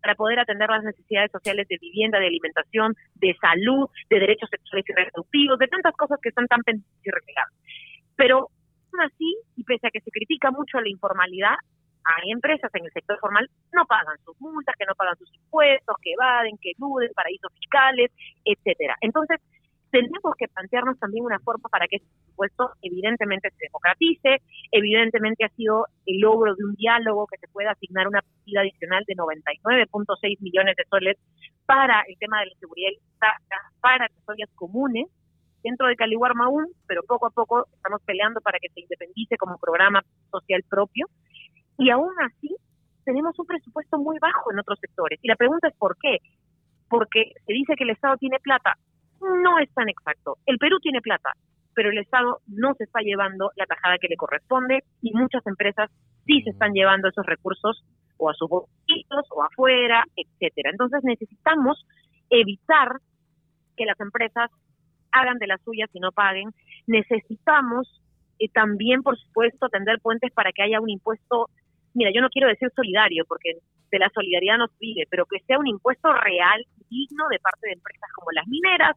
Speaker 9: para poder atender las necesidades sociales de vivienda, de alimentación, de salud, de derechos sexuales y reproductivos, de tantas cosas que están tan pendientes y relegadas. Pero aún así, y pese a que se critica mucho la informalidad, hay empresas en el sector formal no pagan sus multas, que no pagan sus impuestos, que evaden, que eluden, paraísos fiscales, etcétera. Entonces, tenemos que plantearnos también una forma para que ese impuesto evidentemente se democratice, evidentemente ha sido el logro de un diálogo que se pueda asignar una partida adicional de 99.6 millones de soles para el tema de la seguridad para las comunes dentro de Caliwarma aún, pero poco a poco estamos peleando para que se independice como programa social propio y aún así tenemos un presupuesto muy bajo en otros sectores. Y la pregunta es ¿por qué? Porque se dice que el Estado tiene plata. No es tan exacto. El Perú tiene plata, pero el Estado no se está llevando la tajada que le corresponde y muchas empresas sí se están llevando esos recursos o a sus bolsillos o afuera, etcétera. Entonces necesitamos evitar que las empresas hagan de las suyas y no paguen. Necesitamos eh, también, por supuesto, tender puentes para que haya un impuesto mira, yo no quiero decir solidario, porque de la solidaridad nos vive, pero que sea un impuesto real, digno de parte de empresas como las mineras,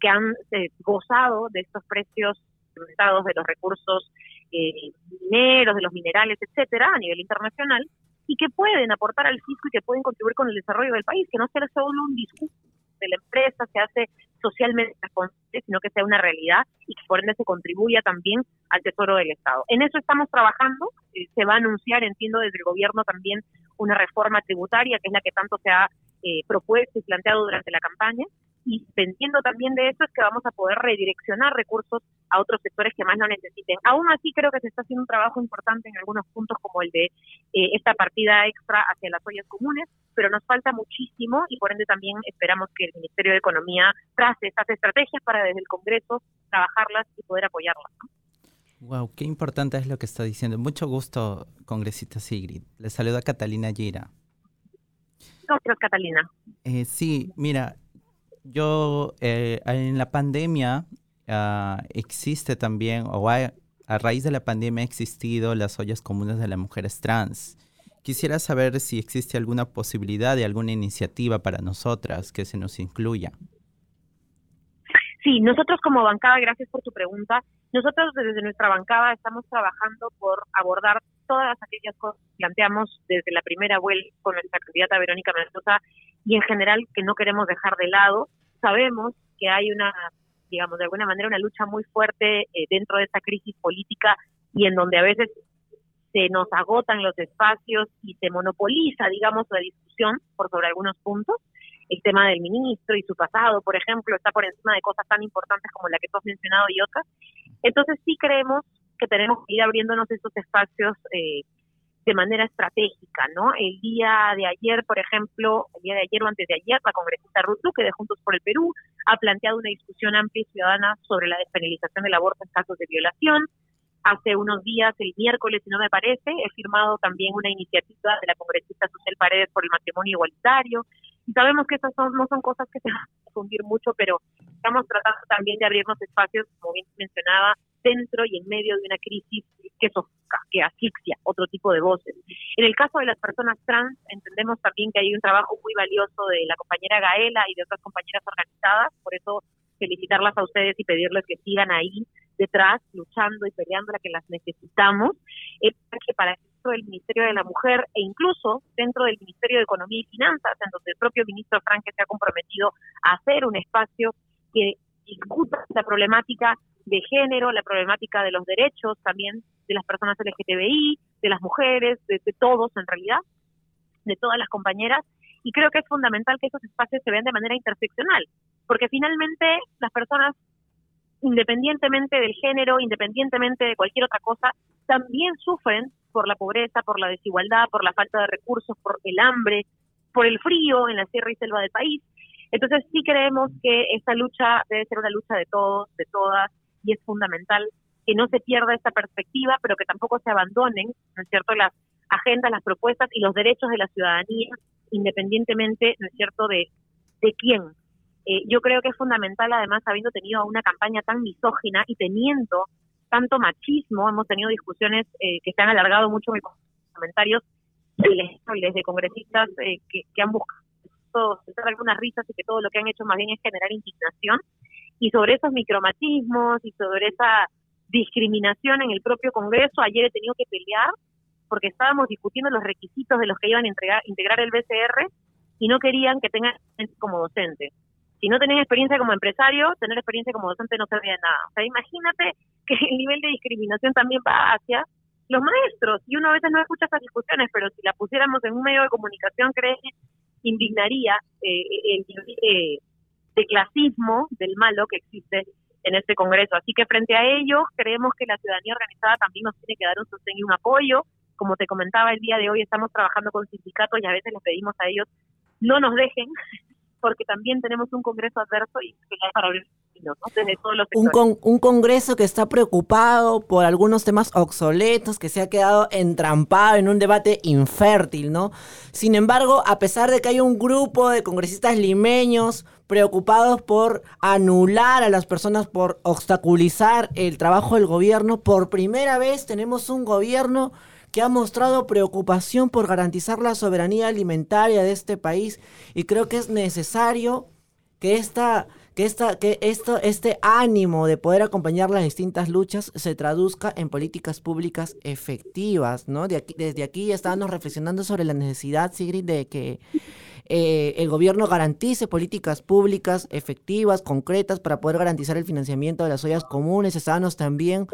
Speaker 9: que han eh, gozado de estos precios aumentados de los recursos eh, mineros, de los minerales, etcétera, a nivel internacional, y que pueden aportar al fisco y que pueden contribuir con el desarrollo del país, que no sea solo un discurso de la empresa, se hace socialmente responsable, sino que sea una realidad y que por ende se contribuya también al tesoro del Estado. En eso estamos trabajando, eh, se va a anunciar, entiendo, desde el gobierno también una reforma tributaria, que es la que tanto se ha eh, propuesto y planteado durante la campaña, y dependiendo también de eso es que vamos a poder redireccionar recursos a otros sectores que más lo necesiten. Aún así creo que se está haciendo un trabajo importante en algunos puntos como el de eh, esta partida extra hacia las ollas comunes, pero nos falta muchísimo y por ende también esperamos que el Ministerio de Economía trace estas estrategias para desde el Congreso trabajarlas y poder apoyarlas.
Speaker 4: Wow, qué importante es lo que está diciendo. Mucho gusto, congresista Sigrid. Le saluda Catalina Gira.
Speaker 9: Gracias, Catalina.
Speaker 4: Eh, sí, mira, yo eh, en la pandemia uh, existe también, o a raíz de la pandemia ha existido las ollas comunes de las mujeres trans. Quisiera saber si existe alguna posibilidad de alguna iniciativa para nosotras que se nos incluya.
Speaker 9: Sí, nosotros como bancada, gracias por tu pregunta, nosotros desde nuestra bancada estamos trabajando por abordar todas aquellas cosas que planteamos desde la primera vuelta con nuestra candidata Verónica Mendoza y en general que no queremos dejar de lado. Sabemos que hay una, digamos, de alguna manera una lucha muy fuerte eh, dentro de esta crisis política y en donde a veces se nos agotan los espacios y se monopoliza, digamos, la discusión por sobre algunos puntos. El tema del ministro y su pasado, por ejemplo, está por encima de cosas tan importantes como la que tú has mencionado y otras. Entonces sí creemos que tenemos que ir abriéndonos esos espacios eh, de manera estratégica, ¿no? El día de ayer, por ejemplo, el día de ayer o antes de ayer, la congresista Ruth Luque de Juntos por el Perú ha planteado una discusión amplia y ciudadana sobre la despenalización del aborto en casos de violación hace unos días, el miércoles, si no me parece, he firmado también una iniciativa de la congresista Susel Paredes por el matrimonio igualitario. Y sabemos que esas son, no son cosas que se van a confundir mucho, pero estamos tratando también de abrirnos espacios, como bien mencionaba, dentro y en medio de una crisis que sofoca, que asfixia otro tipo de voces. En el caso de las personas trans, entendemos también que hay un trabajo muy valioso de la compañera Gaela y de otras compañeras organizadas, por eso felicitarlas a ustedes y pedirles que sigan ahí detrás, luchando y peleando la que las necesitamos, es que para dentro del Ministerio de la Mujer e incluso dentro del Ministerio de Economía y Finanzas, en donde el propio ministro Franque se ha comprometido a hacer un espacio que discuta la problemática de género, la problemática de los derechos también de las personas LGTBI, de las mujeres, de todos en realidad, de todas las compañeras, y creo que es fundamental que esos espacios se vean de manera interseccional, porque finalmente las personas independientemente del género, independientemente de cualquier otra cosa, también sufren por la pobreza, por la desigualdad, por la falta de recursos, por el hambre, por el frío en la sierra y selva del país. Entonces sí creemos que esta lucha debe ser una lucha de todos, de todas, y es fundamental que no se pierda esta perspectiva, pero que tampoco se abandonen, ¿no es cierto?, las agendas, las propuestas y los derechos de la ciudadanía, independientemente, ¿no es cierto?, de, de quién. Eh, yo creo que es fundamental, además, habiendo tenido una campaña tan misógina y teniendo tanto machismo, hemos tenido discusiones eh, que se han alargado mucho en comentarios de congresistas eh, que, han buscado soltar algunas risas y que todo lo que han hecho más bien es generar indignación. Y sobre esos micromachismos y sobre esa discriminación en el propio Congreso, ayer he tenido que pelear porque estábamos discutiendo los requisitos de los que iban a integrar el BCR y no querían que tengan como docente. Si no tenían experiencia como empresario, tener experiencia como docente no servía de nada. O sea, imagínate que el nivel de discriminación también va hacia los maestros. Y uno a veces no escucha esas discusiones, pero si la pusiéramos en un medio de comunicación, cree indignaría eh, el nivel de, clasismo del malo que existe en este Congreso. Así que frente a ellos, creemos que la ciudadanía organizada también nos tiene que dar un sostén y un apoyo. Como te comentaba, el día de hoy estamos trabajando con sindicatos y a veces les pedimos a ellos no nos dejen, porque también tenemos un Congreso adverso y que para abrir
Speaker 2: un, un Congreso que está preocupado por algunos temas obsoletos, que se ha quedado entrampado en un debate infértil, ¿no? Sin embargo, a pesar de que hay un grupo de congresistas limeños preocupados por anular a las personas, por obstaculizar el trabajo del gobierno, por primera vez tenemos un gobierno que ha mostrado preocupación por garantizar la soberanía alimentaria de este país y creo que es necesario que esta que, esta, que esto, este ánimo de poder acompañar las distintas luchas se traduzca en políticas públicas efectivas, ¿no? De aquí, desde aquí estábamos reflexionando sobre la necesidad, Sigrid, de que eh, el gobierno garantice políticas públicas efectivas, concretas, para poder garantizar el financiamiento de las ollas comunes. Estábamos también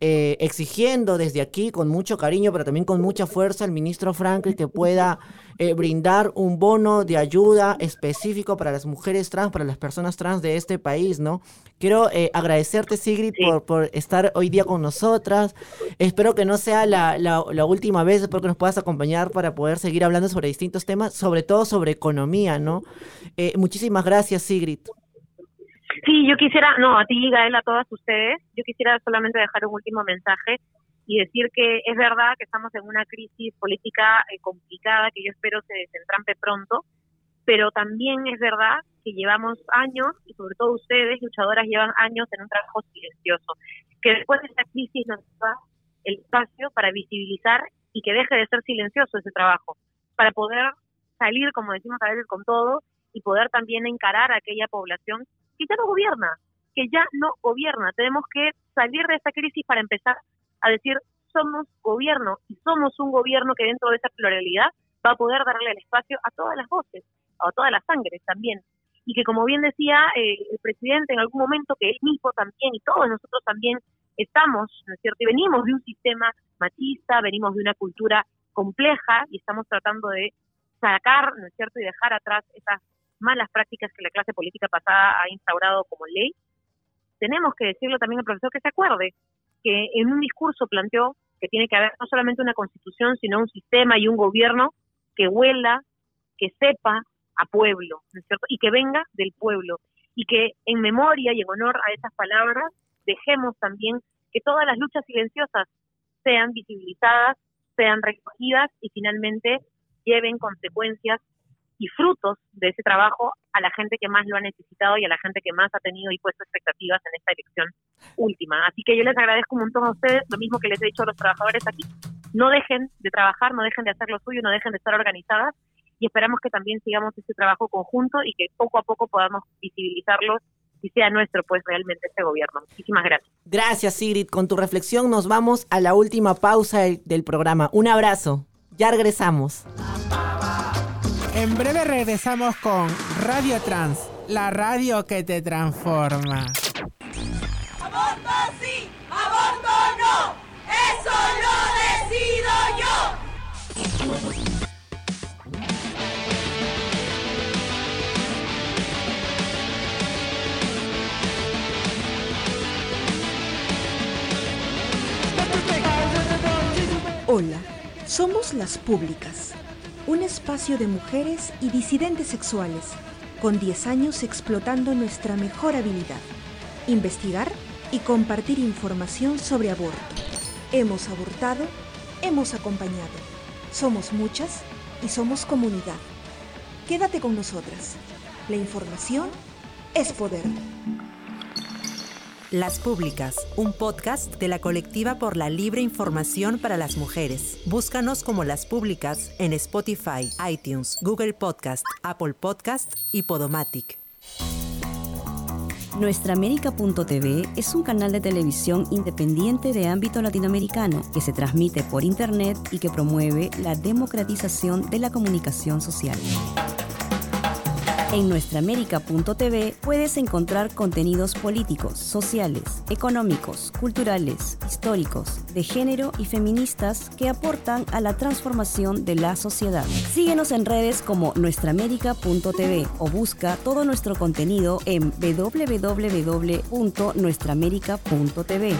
Speaker 2: eh, exigiendo desde aquí, con mucho cariño, pero también con mucha fuerza, al ministro Franklin que pueda eh, brindar un bono de ayuda específico para las mujeres trans, para las personas trans de este país, ¿no? Quiero eh, agradecerte, Sigrid, por, por, estar hoy día con nosotras. Espero que no sea la, la, última vez, espero que nos puedas acompañar para poder seguir hablando sobre distintos temas, sobre todo sobre economía, ¿no? muchísimas gracias, Sigrid.
Speaker 9: Sí, yo quisiera, no, a ti, Gael, a todas ustedes, yo quisiera solamente dejar un último mensaje y decir que es verdad que estamos en una crisis política eh, complicada que yo espero se desentrampe pronto, pero también es verdad que llevamos años, y sobre todo ustedes, luchadoras, llevan años en un trabajo silencioso, que después de esta crisis nos da el espacio para visibilizar y que deje de ser silencioso ese trabajo, para poder salir, como decimos a veces, con todo y poder también encarar a aquella población que ya no gobierna, que ya no gobierna. Tenemos que salir de esta crisis para empezar a decir, somos gobierno y somos un gobierno que dentro de esa pluralidad va a poder darle el espacio a todas las voces, a todas las sangres también. Y que como bien decía eh, el presidente en algún momento, que él mismo también y todos nosotros también estamos, ¿no es cierto? Y venimos de un sistema machista, venimos de una cultura compleja y estamos tratando de sacar, ¿no es cierto? Y dejar atrás esas malas prácticas que la clase política pasada ha instaurado como ley, tenemos que decirlo también al profesor que se acuerde que en un discurso planteó que tiene que haber no solamente una constitución, sino un sistema y un gobierno que huela, que sepa a pueblo, ¿no es cierto? Y que venga del pueblo. Y que en memoria y en honor a esas palabras dejemos también que todas las luchas silenciosas sean visibilizadas, sean recogidas y finalmente lleven consecuencias y frutos de ese trabajo a la gente que más lo ha necesitado y a la gente que más ha tenido y puesto expectativas en esta elección última. Así que yo les agradezco un montón a ustedes, lo mismo que les he dicho a los trabajadores aquí, no dejen de trabajar, no dejen de hacer lo suyo, no dejen de estar organizadas y esperamos que también sigamos este trabajo conjunto y que poco a poco podamos visibilizarlos y sea nuestro pues realmente este gobierno. Muchísimas gracias.
Speaker 2: Gracias Sigrid, con tu reflexión nos vamos a la última pausa del programa. Un abrazo, ya regresamos.
Speaker 1: En breve regresamos con Radio Trans, la radio que te transforma.
Speaker 5: ¡Aborto sí!
Speaker 6: Somos las públicas un espacio de mujeres y disidentes sexuales, con 10 años explotando nuestra mejor habilidad, investigar y compartir información sobre aborto. Hemos abortado, hemos acompañado. Somos muchas y somos comunidad. Quédate con nosotras. La información es poder.
Speaker 7: Las Públicas, un podcast de la colectiva por la libre información para las mujeres. Búscanos como Las Públicas en Spotify, iTunes, Google Podcast, Apple Podcast y Podomatic.
Speaker 10: Nuestraamérica.tv es un canal de televisión independiente de ámbito latinoamericano que se transmite por Internet y que promueve la democratización de la comunicación social. En nuestraamérica.tv puedes encontrar contenidos políticos, sociales, económicos, culturales, históricos, de género y feministas que aportan a la transformación de la sociedad. Síguenos en redes como nuestraamérica.tv o busca todo nuestro contenido en www.nuestraamérica.tv.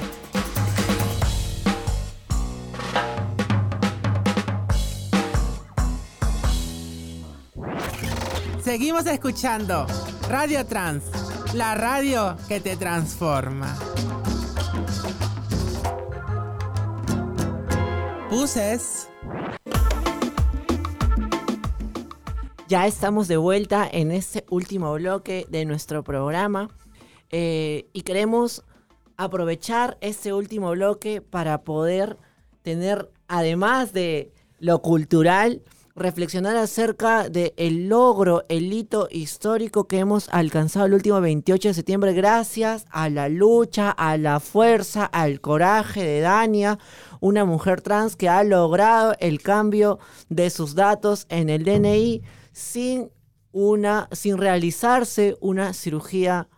Speaker 1: Seguimos escuchando Radio Trans, la radio que te transforma. Puses.
Speaker 2: Ya estamos de vuelta en este último bloque de nuestro programa eh, y queremos aprovechar este último bloque para poder tener, además de lo cultural, reflexionar acerca del el logro, el hito histórico que hemos alcanzado el último 28 de septiembre gracias a la lucha, a la fuerza, al coraje de Dania, una mujer trans que ha logrado el cambio de sus datos en el DNI sin, una, sin realizarse una cirugía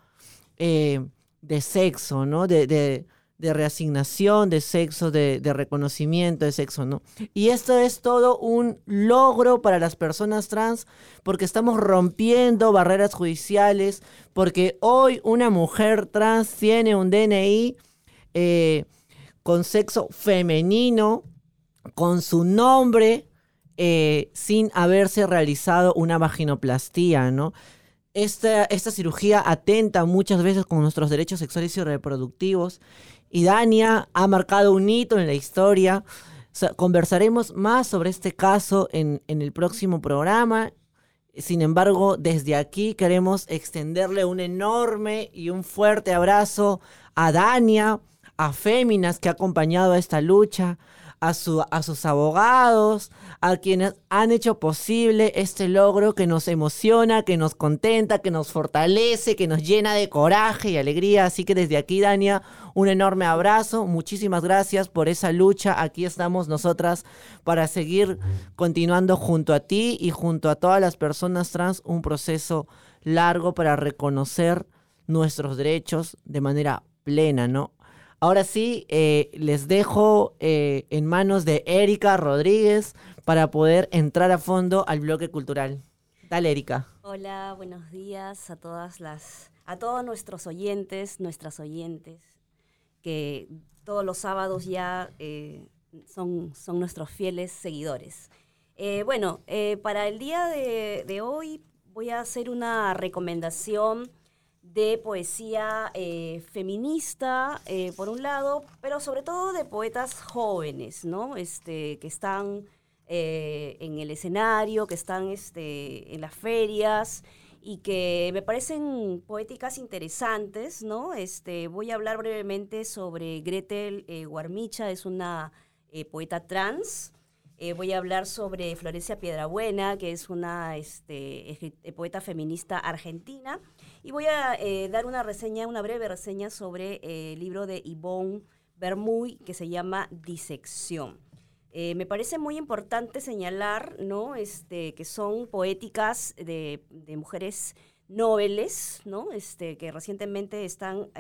Speaker 2: eh, de sexo, ¿no? De, de, de reasignación de sexo, de, reconocimiento de sexo, ¿no? Y esto es todo un logro para las personas trans porque estamos rompiendo barreras judiciales, porque hoy una mujer trans tiene un DNI eh, con sexo femenino, con su nombre, eh, sin haberse realizado una vaginoplastía, ¿no? Esta, esta cirugía atenta muchas veces con nuestros derechos sexuales y reproductivos y Dania ha marcado un hito en la historia. Conversaremos más sobre este caso en, en, el próximo programa. Sin embargo, desde aquí queremos extenderle un enorme y un fuerte abrazo a Dania, a Féminas que ha acompañado a esta lucha, a, su, a sus abogados, a quienes han hecho posible este logro que nos emociona, que nos contenta, que nos fortalece, que nos llena de coraje y alegría. Así que desde aquí, Dania, un enorme abrazo. Muchísimas gracias por esa lucha. Aquí estamos nosotras para seguir continuando junto a ti y junto a todas las personas trans un proceso largo para reconocer nuestros derechos de manera plena, ¿no? Ahora sí, eh, les dejo eh, en manos de Erika Rodríguez para poder entrar a fondo al bloque cultural. Dale, Erika.
Speaker 3: Hola, buenos días a todas las, a todos nuestros oyentes, nuestras oyentes, que todos los sábados ya eh, son, son nuestros fieles seguidores. Bueno, para el día de, hoy voy a hacer una recomendación de poesía eh, feminista, eh, por un lado, pero sobre todo de poetas jóvenes, ¿no? Este, que están eh, en el escenario, que están este, en las ferias y que me parecen poéticas interesantes, ¿no? Este, voy a hablar brevemente sobre Gretel Guarmicha, es una poeta trans, eh, voy a hablar sobre Florencia Piedrabuena, que es una este, poeta feminista argentina. Y voy a eh, dar una reseña, una breve reseña sobre eh, el libro de Yvonne Bermuy, que se llama Disección. me parece muy importante señalar ¿no? este, que son poéticas de, mujeres nobles, ¿no? este, que recientemente están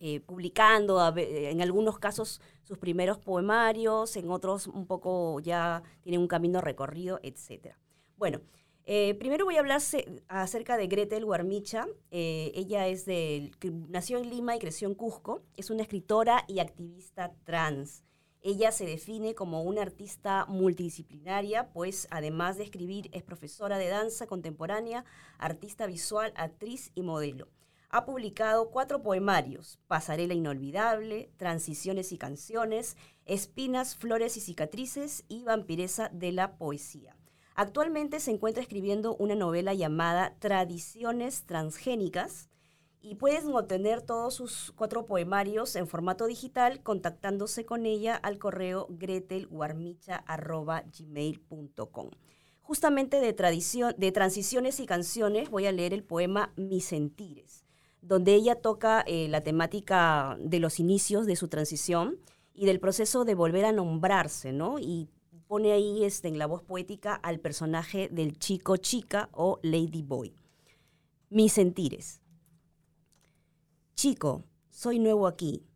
Speaker 3: eh, publicando en algunos casos sus primeros poemarios, en otros un poco ya tienen un camino recorrido, etc. Bueno, eh, primero voy a hablar acerca de Gretel Guarmicha. Eh, ella es de, nació en Lima y creció en Cusco. Es una escritora y activista trans. Ella se define como una artista multidisciplinaria, pues además de escribir es profesora de danza contemporánea, artista visual, actriz y modelo. Ha publicado cuatro poemarios, Pasarela Inolvidable, Transiciones y Canciones, Espinas, Flores y Cicatrices y Vampireza de la Poesía. Actualmente se encuentra escribiendo una novela llamada Tradiciones Transgénicas y pueden obtener todos sus cuatro poemarios en formato digital contactándose con ella al correo gretelguarmicha.gmail.com. Justamente de, tradición, de transiciones y canciones voy a leer el poema Mis Sentires donde ella toca eh, la temática de los inicios de su transición y del proceso de volver a nombrarse, ¿no? Y pone ahí este, en la voz poética al personaje del chico chica o Lady Boy. Mis sentires. Chico, soy nuevo aquí.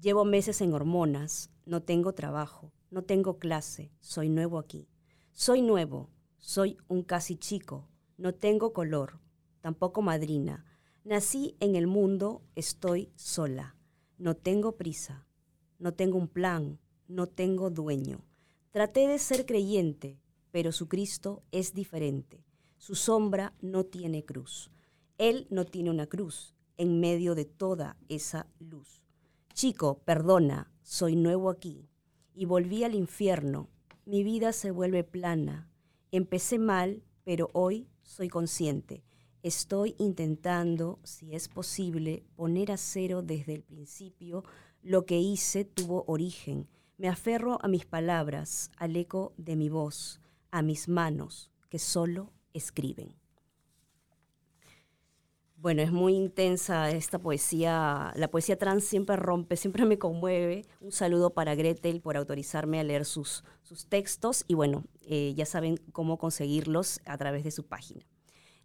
Speaker 3: Llevo meses en hormonas. No tengo trabajo. No tengo clase. Soy nuevo aquí. Soy nuevo. Soy un casi chico. No tengo color. Tampoco madrina. Nací en el mundo, estoy sola. No tengo prisa, no tengo un plan, no tengo dueño. Traté de ser creyente, pero su Cristo es diferente. Su sombra no tiene cruz. Él no tiene una cruz en medio de toda esa luz. Chico, perdona, soy nuevo aquí. Y volví al infierno. Mi vida se vuelve plana. Empecé mal, pero hoy soy consciente Estoy intentando, si es posible, poner a cero desde el principio. Lo que hice tuvo origen. Me aferro a mis palabras, al eco de mi voz, a mis manos, que solo escriben. Bueno, es muy intensa esta poesía. La poesía trans siempre rompe, siempre me conmueve. Un saludo para Gretel por autorizarme a leer sus, sus textos y bueno, eh, ya saben cómo conseguirlos a través de su página.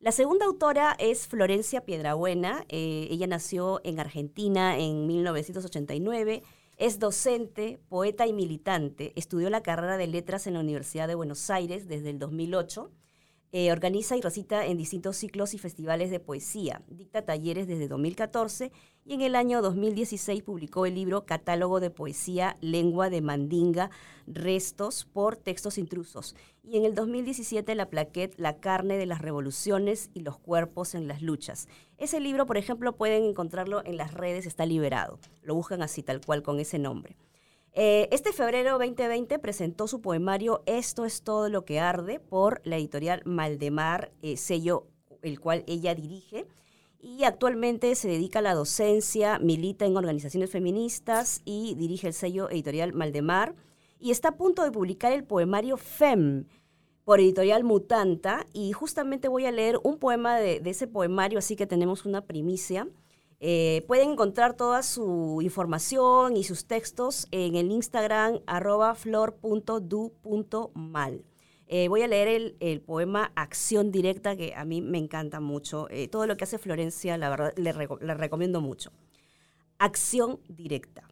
Speaker 3: La segunda autora es Florencia Piedrabuena. Eh, ella nació en Argentina en 1989. Es docente, poeta y militante. Estudió la carrera de letras en la Universidad de Buenos Aires desde el 2008 eh, organiza y recita en distintos ciclos y festivales de poesía. Dicta talleres desde 2014 y en el año 2016 publicó el libro Catálogo de Poesía, Lengua de Mandinga, Restos por Textos Intrusos. Y en el 2017 la plaquette La carne de las revoluciones y los cuerpos en las luchas. Ese libro, por ejemplo, pueden encontrarlo en las redes, está liberado. Lo buscan así, tal cual, con ese nombre. Eh, este febrero 2020 presentó su poemario Esto es todo lo que arde por la editorial Maldemar, eh, sello el cual ella dirige. Y actualmente se dedica a la docencia, milita en organizaciones feministas y dirige el sello editorial Maldemar. Y está a punto de publicar el poemario FEM por editorial Mutanta. Y justamente voy a leer un poema de ese poemario, así que tenemos una primicia. Eh, pueden encontrar toda su información y sus textos en el Instagram arroba flor.du.mal. Eh, voy a leer el, poema Acción Directa, que a mí me encanta mucho. Eh, todo lo que hace Florencia, la verdad, le, le recomiendo mucho. Acción Directa.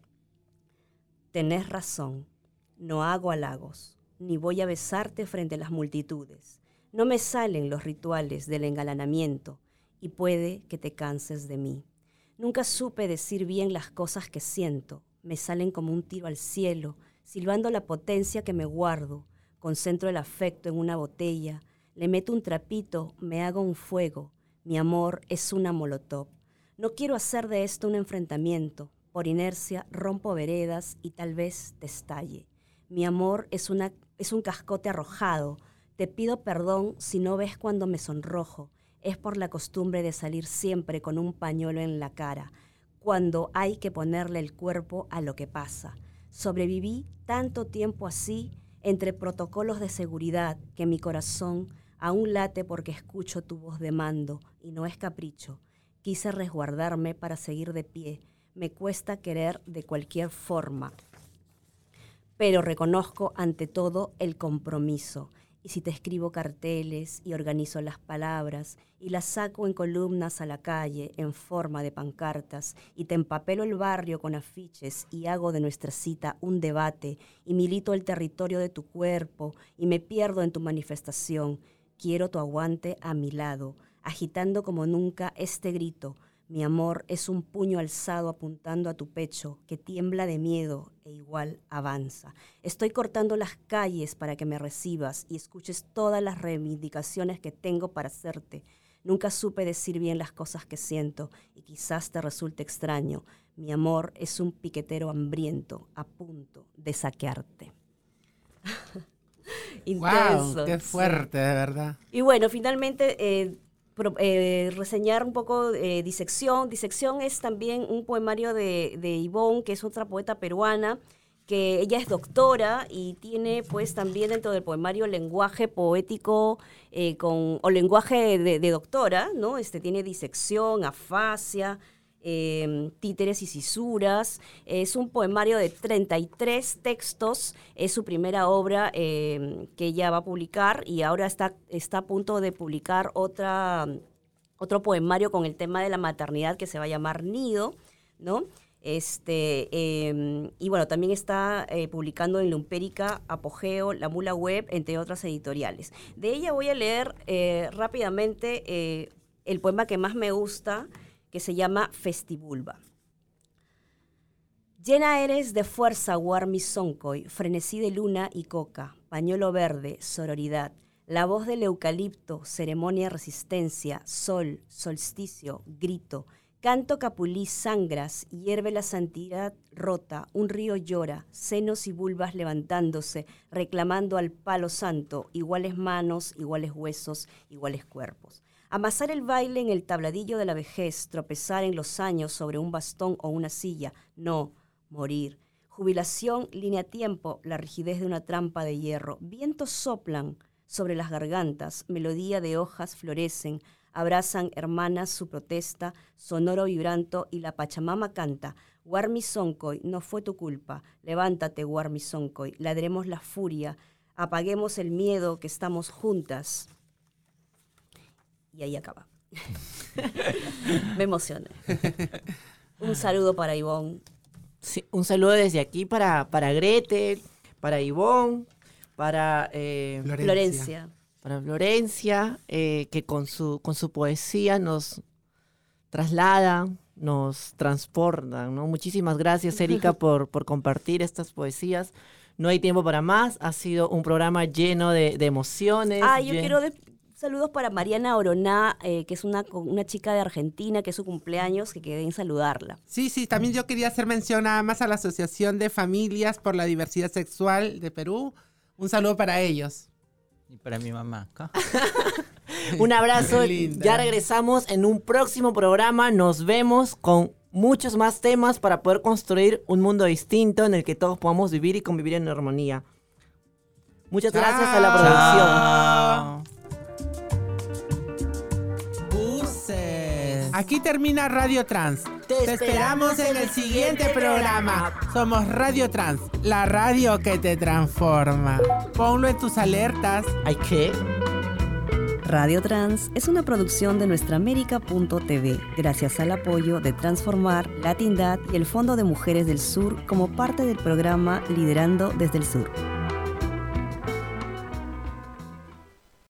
Speaker 3: Tenés razón, no hago halagos, ni voy a besarte frente a las multitudes. No me salen los rituales del engalanamiento y puede que te canses de mí. Nunca supe decir bien las cosas que siento. Me salen como un tiro al cielo, silbando la potencia que me guardo. Concentro el afecto en una botella. Le meto un trapito, me hago un fuego. Mi amor es una molotov. No quiero hacer de esto un enfrentamiento. Por inercia rompo veredas y tal vez te estalle. Mi amor es, es un cascote arrojado. Te pido perdón si no ves cuando me sonrojo es por la costumbre de salir siempre con un pañuelo en la cara, cuando hay que ponerle el cuerpo a lo que pasa. Sobreviví tanto tiempo así entre protocolos de seguridad que mi corazón aún late porque escucho tu voz de mando y no es capricho. Quise resguardarme para seguir de pie. Me cuesta querer de cualquier forma, pero reconozco ante todo el compromiso y si te escribo carteles y organizo las palabras y las saco en columnas a la calle en forma de pancartas y te empapelo el barrio con afiches y hago de nuestra cita un debate y milito el territorio de tu cuerpo y me pierdo en tu manifestación, quiero tu aguante a mi lado, agitando como nunca este grito, mi amor es un puño alzado apuntando a tu pecho que tiembla de miedo e igual avanza. Estoy cortando las calles para que me recibas y escuches todas las reivindicaciones que tengo para hacerte. Nunca supe decir bien las cosas que siento y quizás te resulte extraño. Mi amor es un piquetero hambriento a punto de saquearte. Intenso.
Speaker 1: Wow, qué fuerte, de verdad.
Speaker 3: Y bueno, finalmente eh, eh, reseñar un poco eh, Disección. Disección es también un poemario de, de Ivonne, que es otra poeta peruana, que ella es doctora y tiene pues también dentro del poemario lenguaje poético eh, con, o lenguaje de, de doctora, ¿no? Este, tiene disección, afasia, eh, títeres y cisuras. Es un poemario de 33 textos. Es su primera obra eh, que ella va a publicar y ahora está, está a punto de publicar otra, otro poemario con el tema de la maternidad que se va a llamar Nido, ¿no? Este, eh, y bueno, también está eh, publicando en Lumpérica, Apogeo, La Mula Web, entre otras editoriales. De ella voy a leer eh, rápidamente eh, el poema que más me gusta, que se llama Festibulba. Llena eres de fuerza, Warmi Soncoy, frenesí de luna y coca, pañuelo verde, sororidad, la voz del eucalipto, ceremonia, resistencia, sol, solsticio, grito, canto capulí, sangras, hierve la santidad rota, un río llora, senos y vulvas levantándose, reclamando al palo santo, iguales manos, iguales huesos, iguales cuerpos. Amasar el baile en el tabladillo de la vejez, tropezar en los años sobre un bastón o una silla, no, morir. Jubilación, línea tiempo, la rigidez de una trampa de hierro. Vientos soplan sobre las gargantas, melodía de hojas florecen, abrazan hermanas su protesta, sonoro vibranto y la Pachamama canta. Warmi Soncoy, no fue tu culpa. Levántate, Warmi Soncoy, ladremos la furia, apaguemos el miedo que estamos juntas. Y ahí acaba. Me emocioné. Un saludo para Ivonne.
Speaker 2: Sí, un saludo desde aquí para, para Gretel, para Ivonne, para eh,
Speaker 3: Florencia.
Speaker 2: para Florencia, eh, que con su, con su poesía nos traslada, nos transporta. ¿no? Muchísimas gracias, Erika, por, por compartir estas poesías. No hay tiempo para más. Ha sido un programa lleno de, de emociones.
Speaker 3: Ah, yo quiero de- saludos para Mariana Oroná, eh, que es una, una chica de Argentina, que es su cumpleaños, que quedé en saludarla.
Speaker 1: Sí, sí, también yo quería hacer mención nada más a la Asociación de Familias por la Diversidad Sexual de Perú. Un saludo para ellos.
Speaker 4: Y para mi mamá.
Speaker 2: Un abrazo. Ya regresamos en un próximo programa. Nos vemos con muchos más temas para poder construir un mundo distinto en el que todos podamos vivir y convivir en armonía. Muchas gracias a la producción.
Speaker 1: Buses. Aquí termina Radio Trans.
Speaker 2: Te
Speaker 1: Te esperamos en el siguiente programa. Somos Radio Trans, la radio que te transforma. Ponlo en tus alertas.
Speaker 2: ¿Hay qué?
Speaker 10: Radio Trans es una producción de nuestraamérica.tv, gracias al apoyo de Transformar, Latindad y el Fondo de Mujeres del Sur como parte del programa Liderando desde el Sur.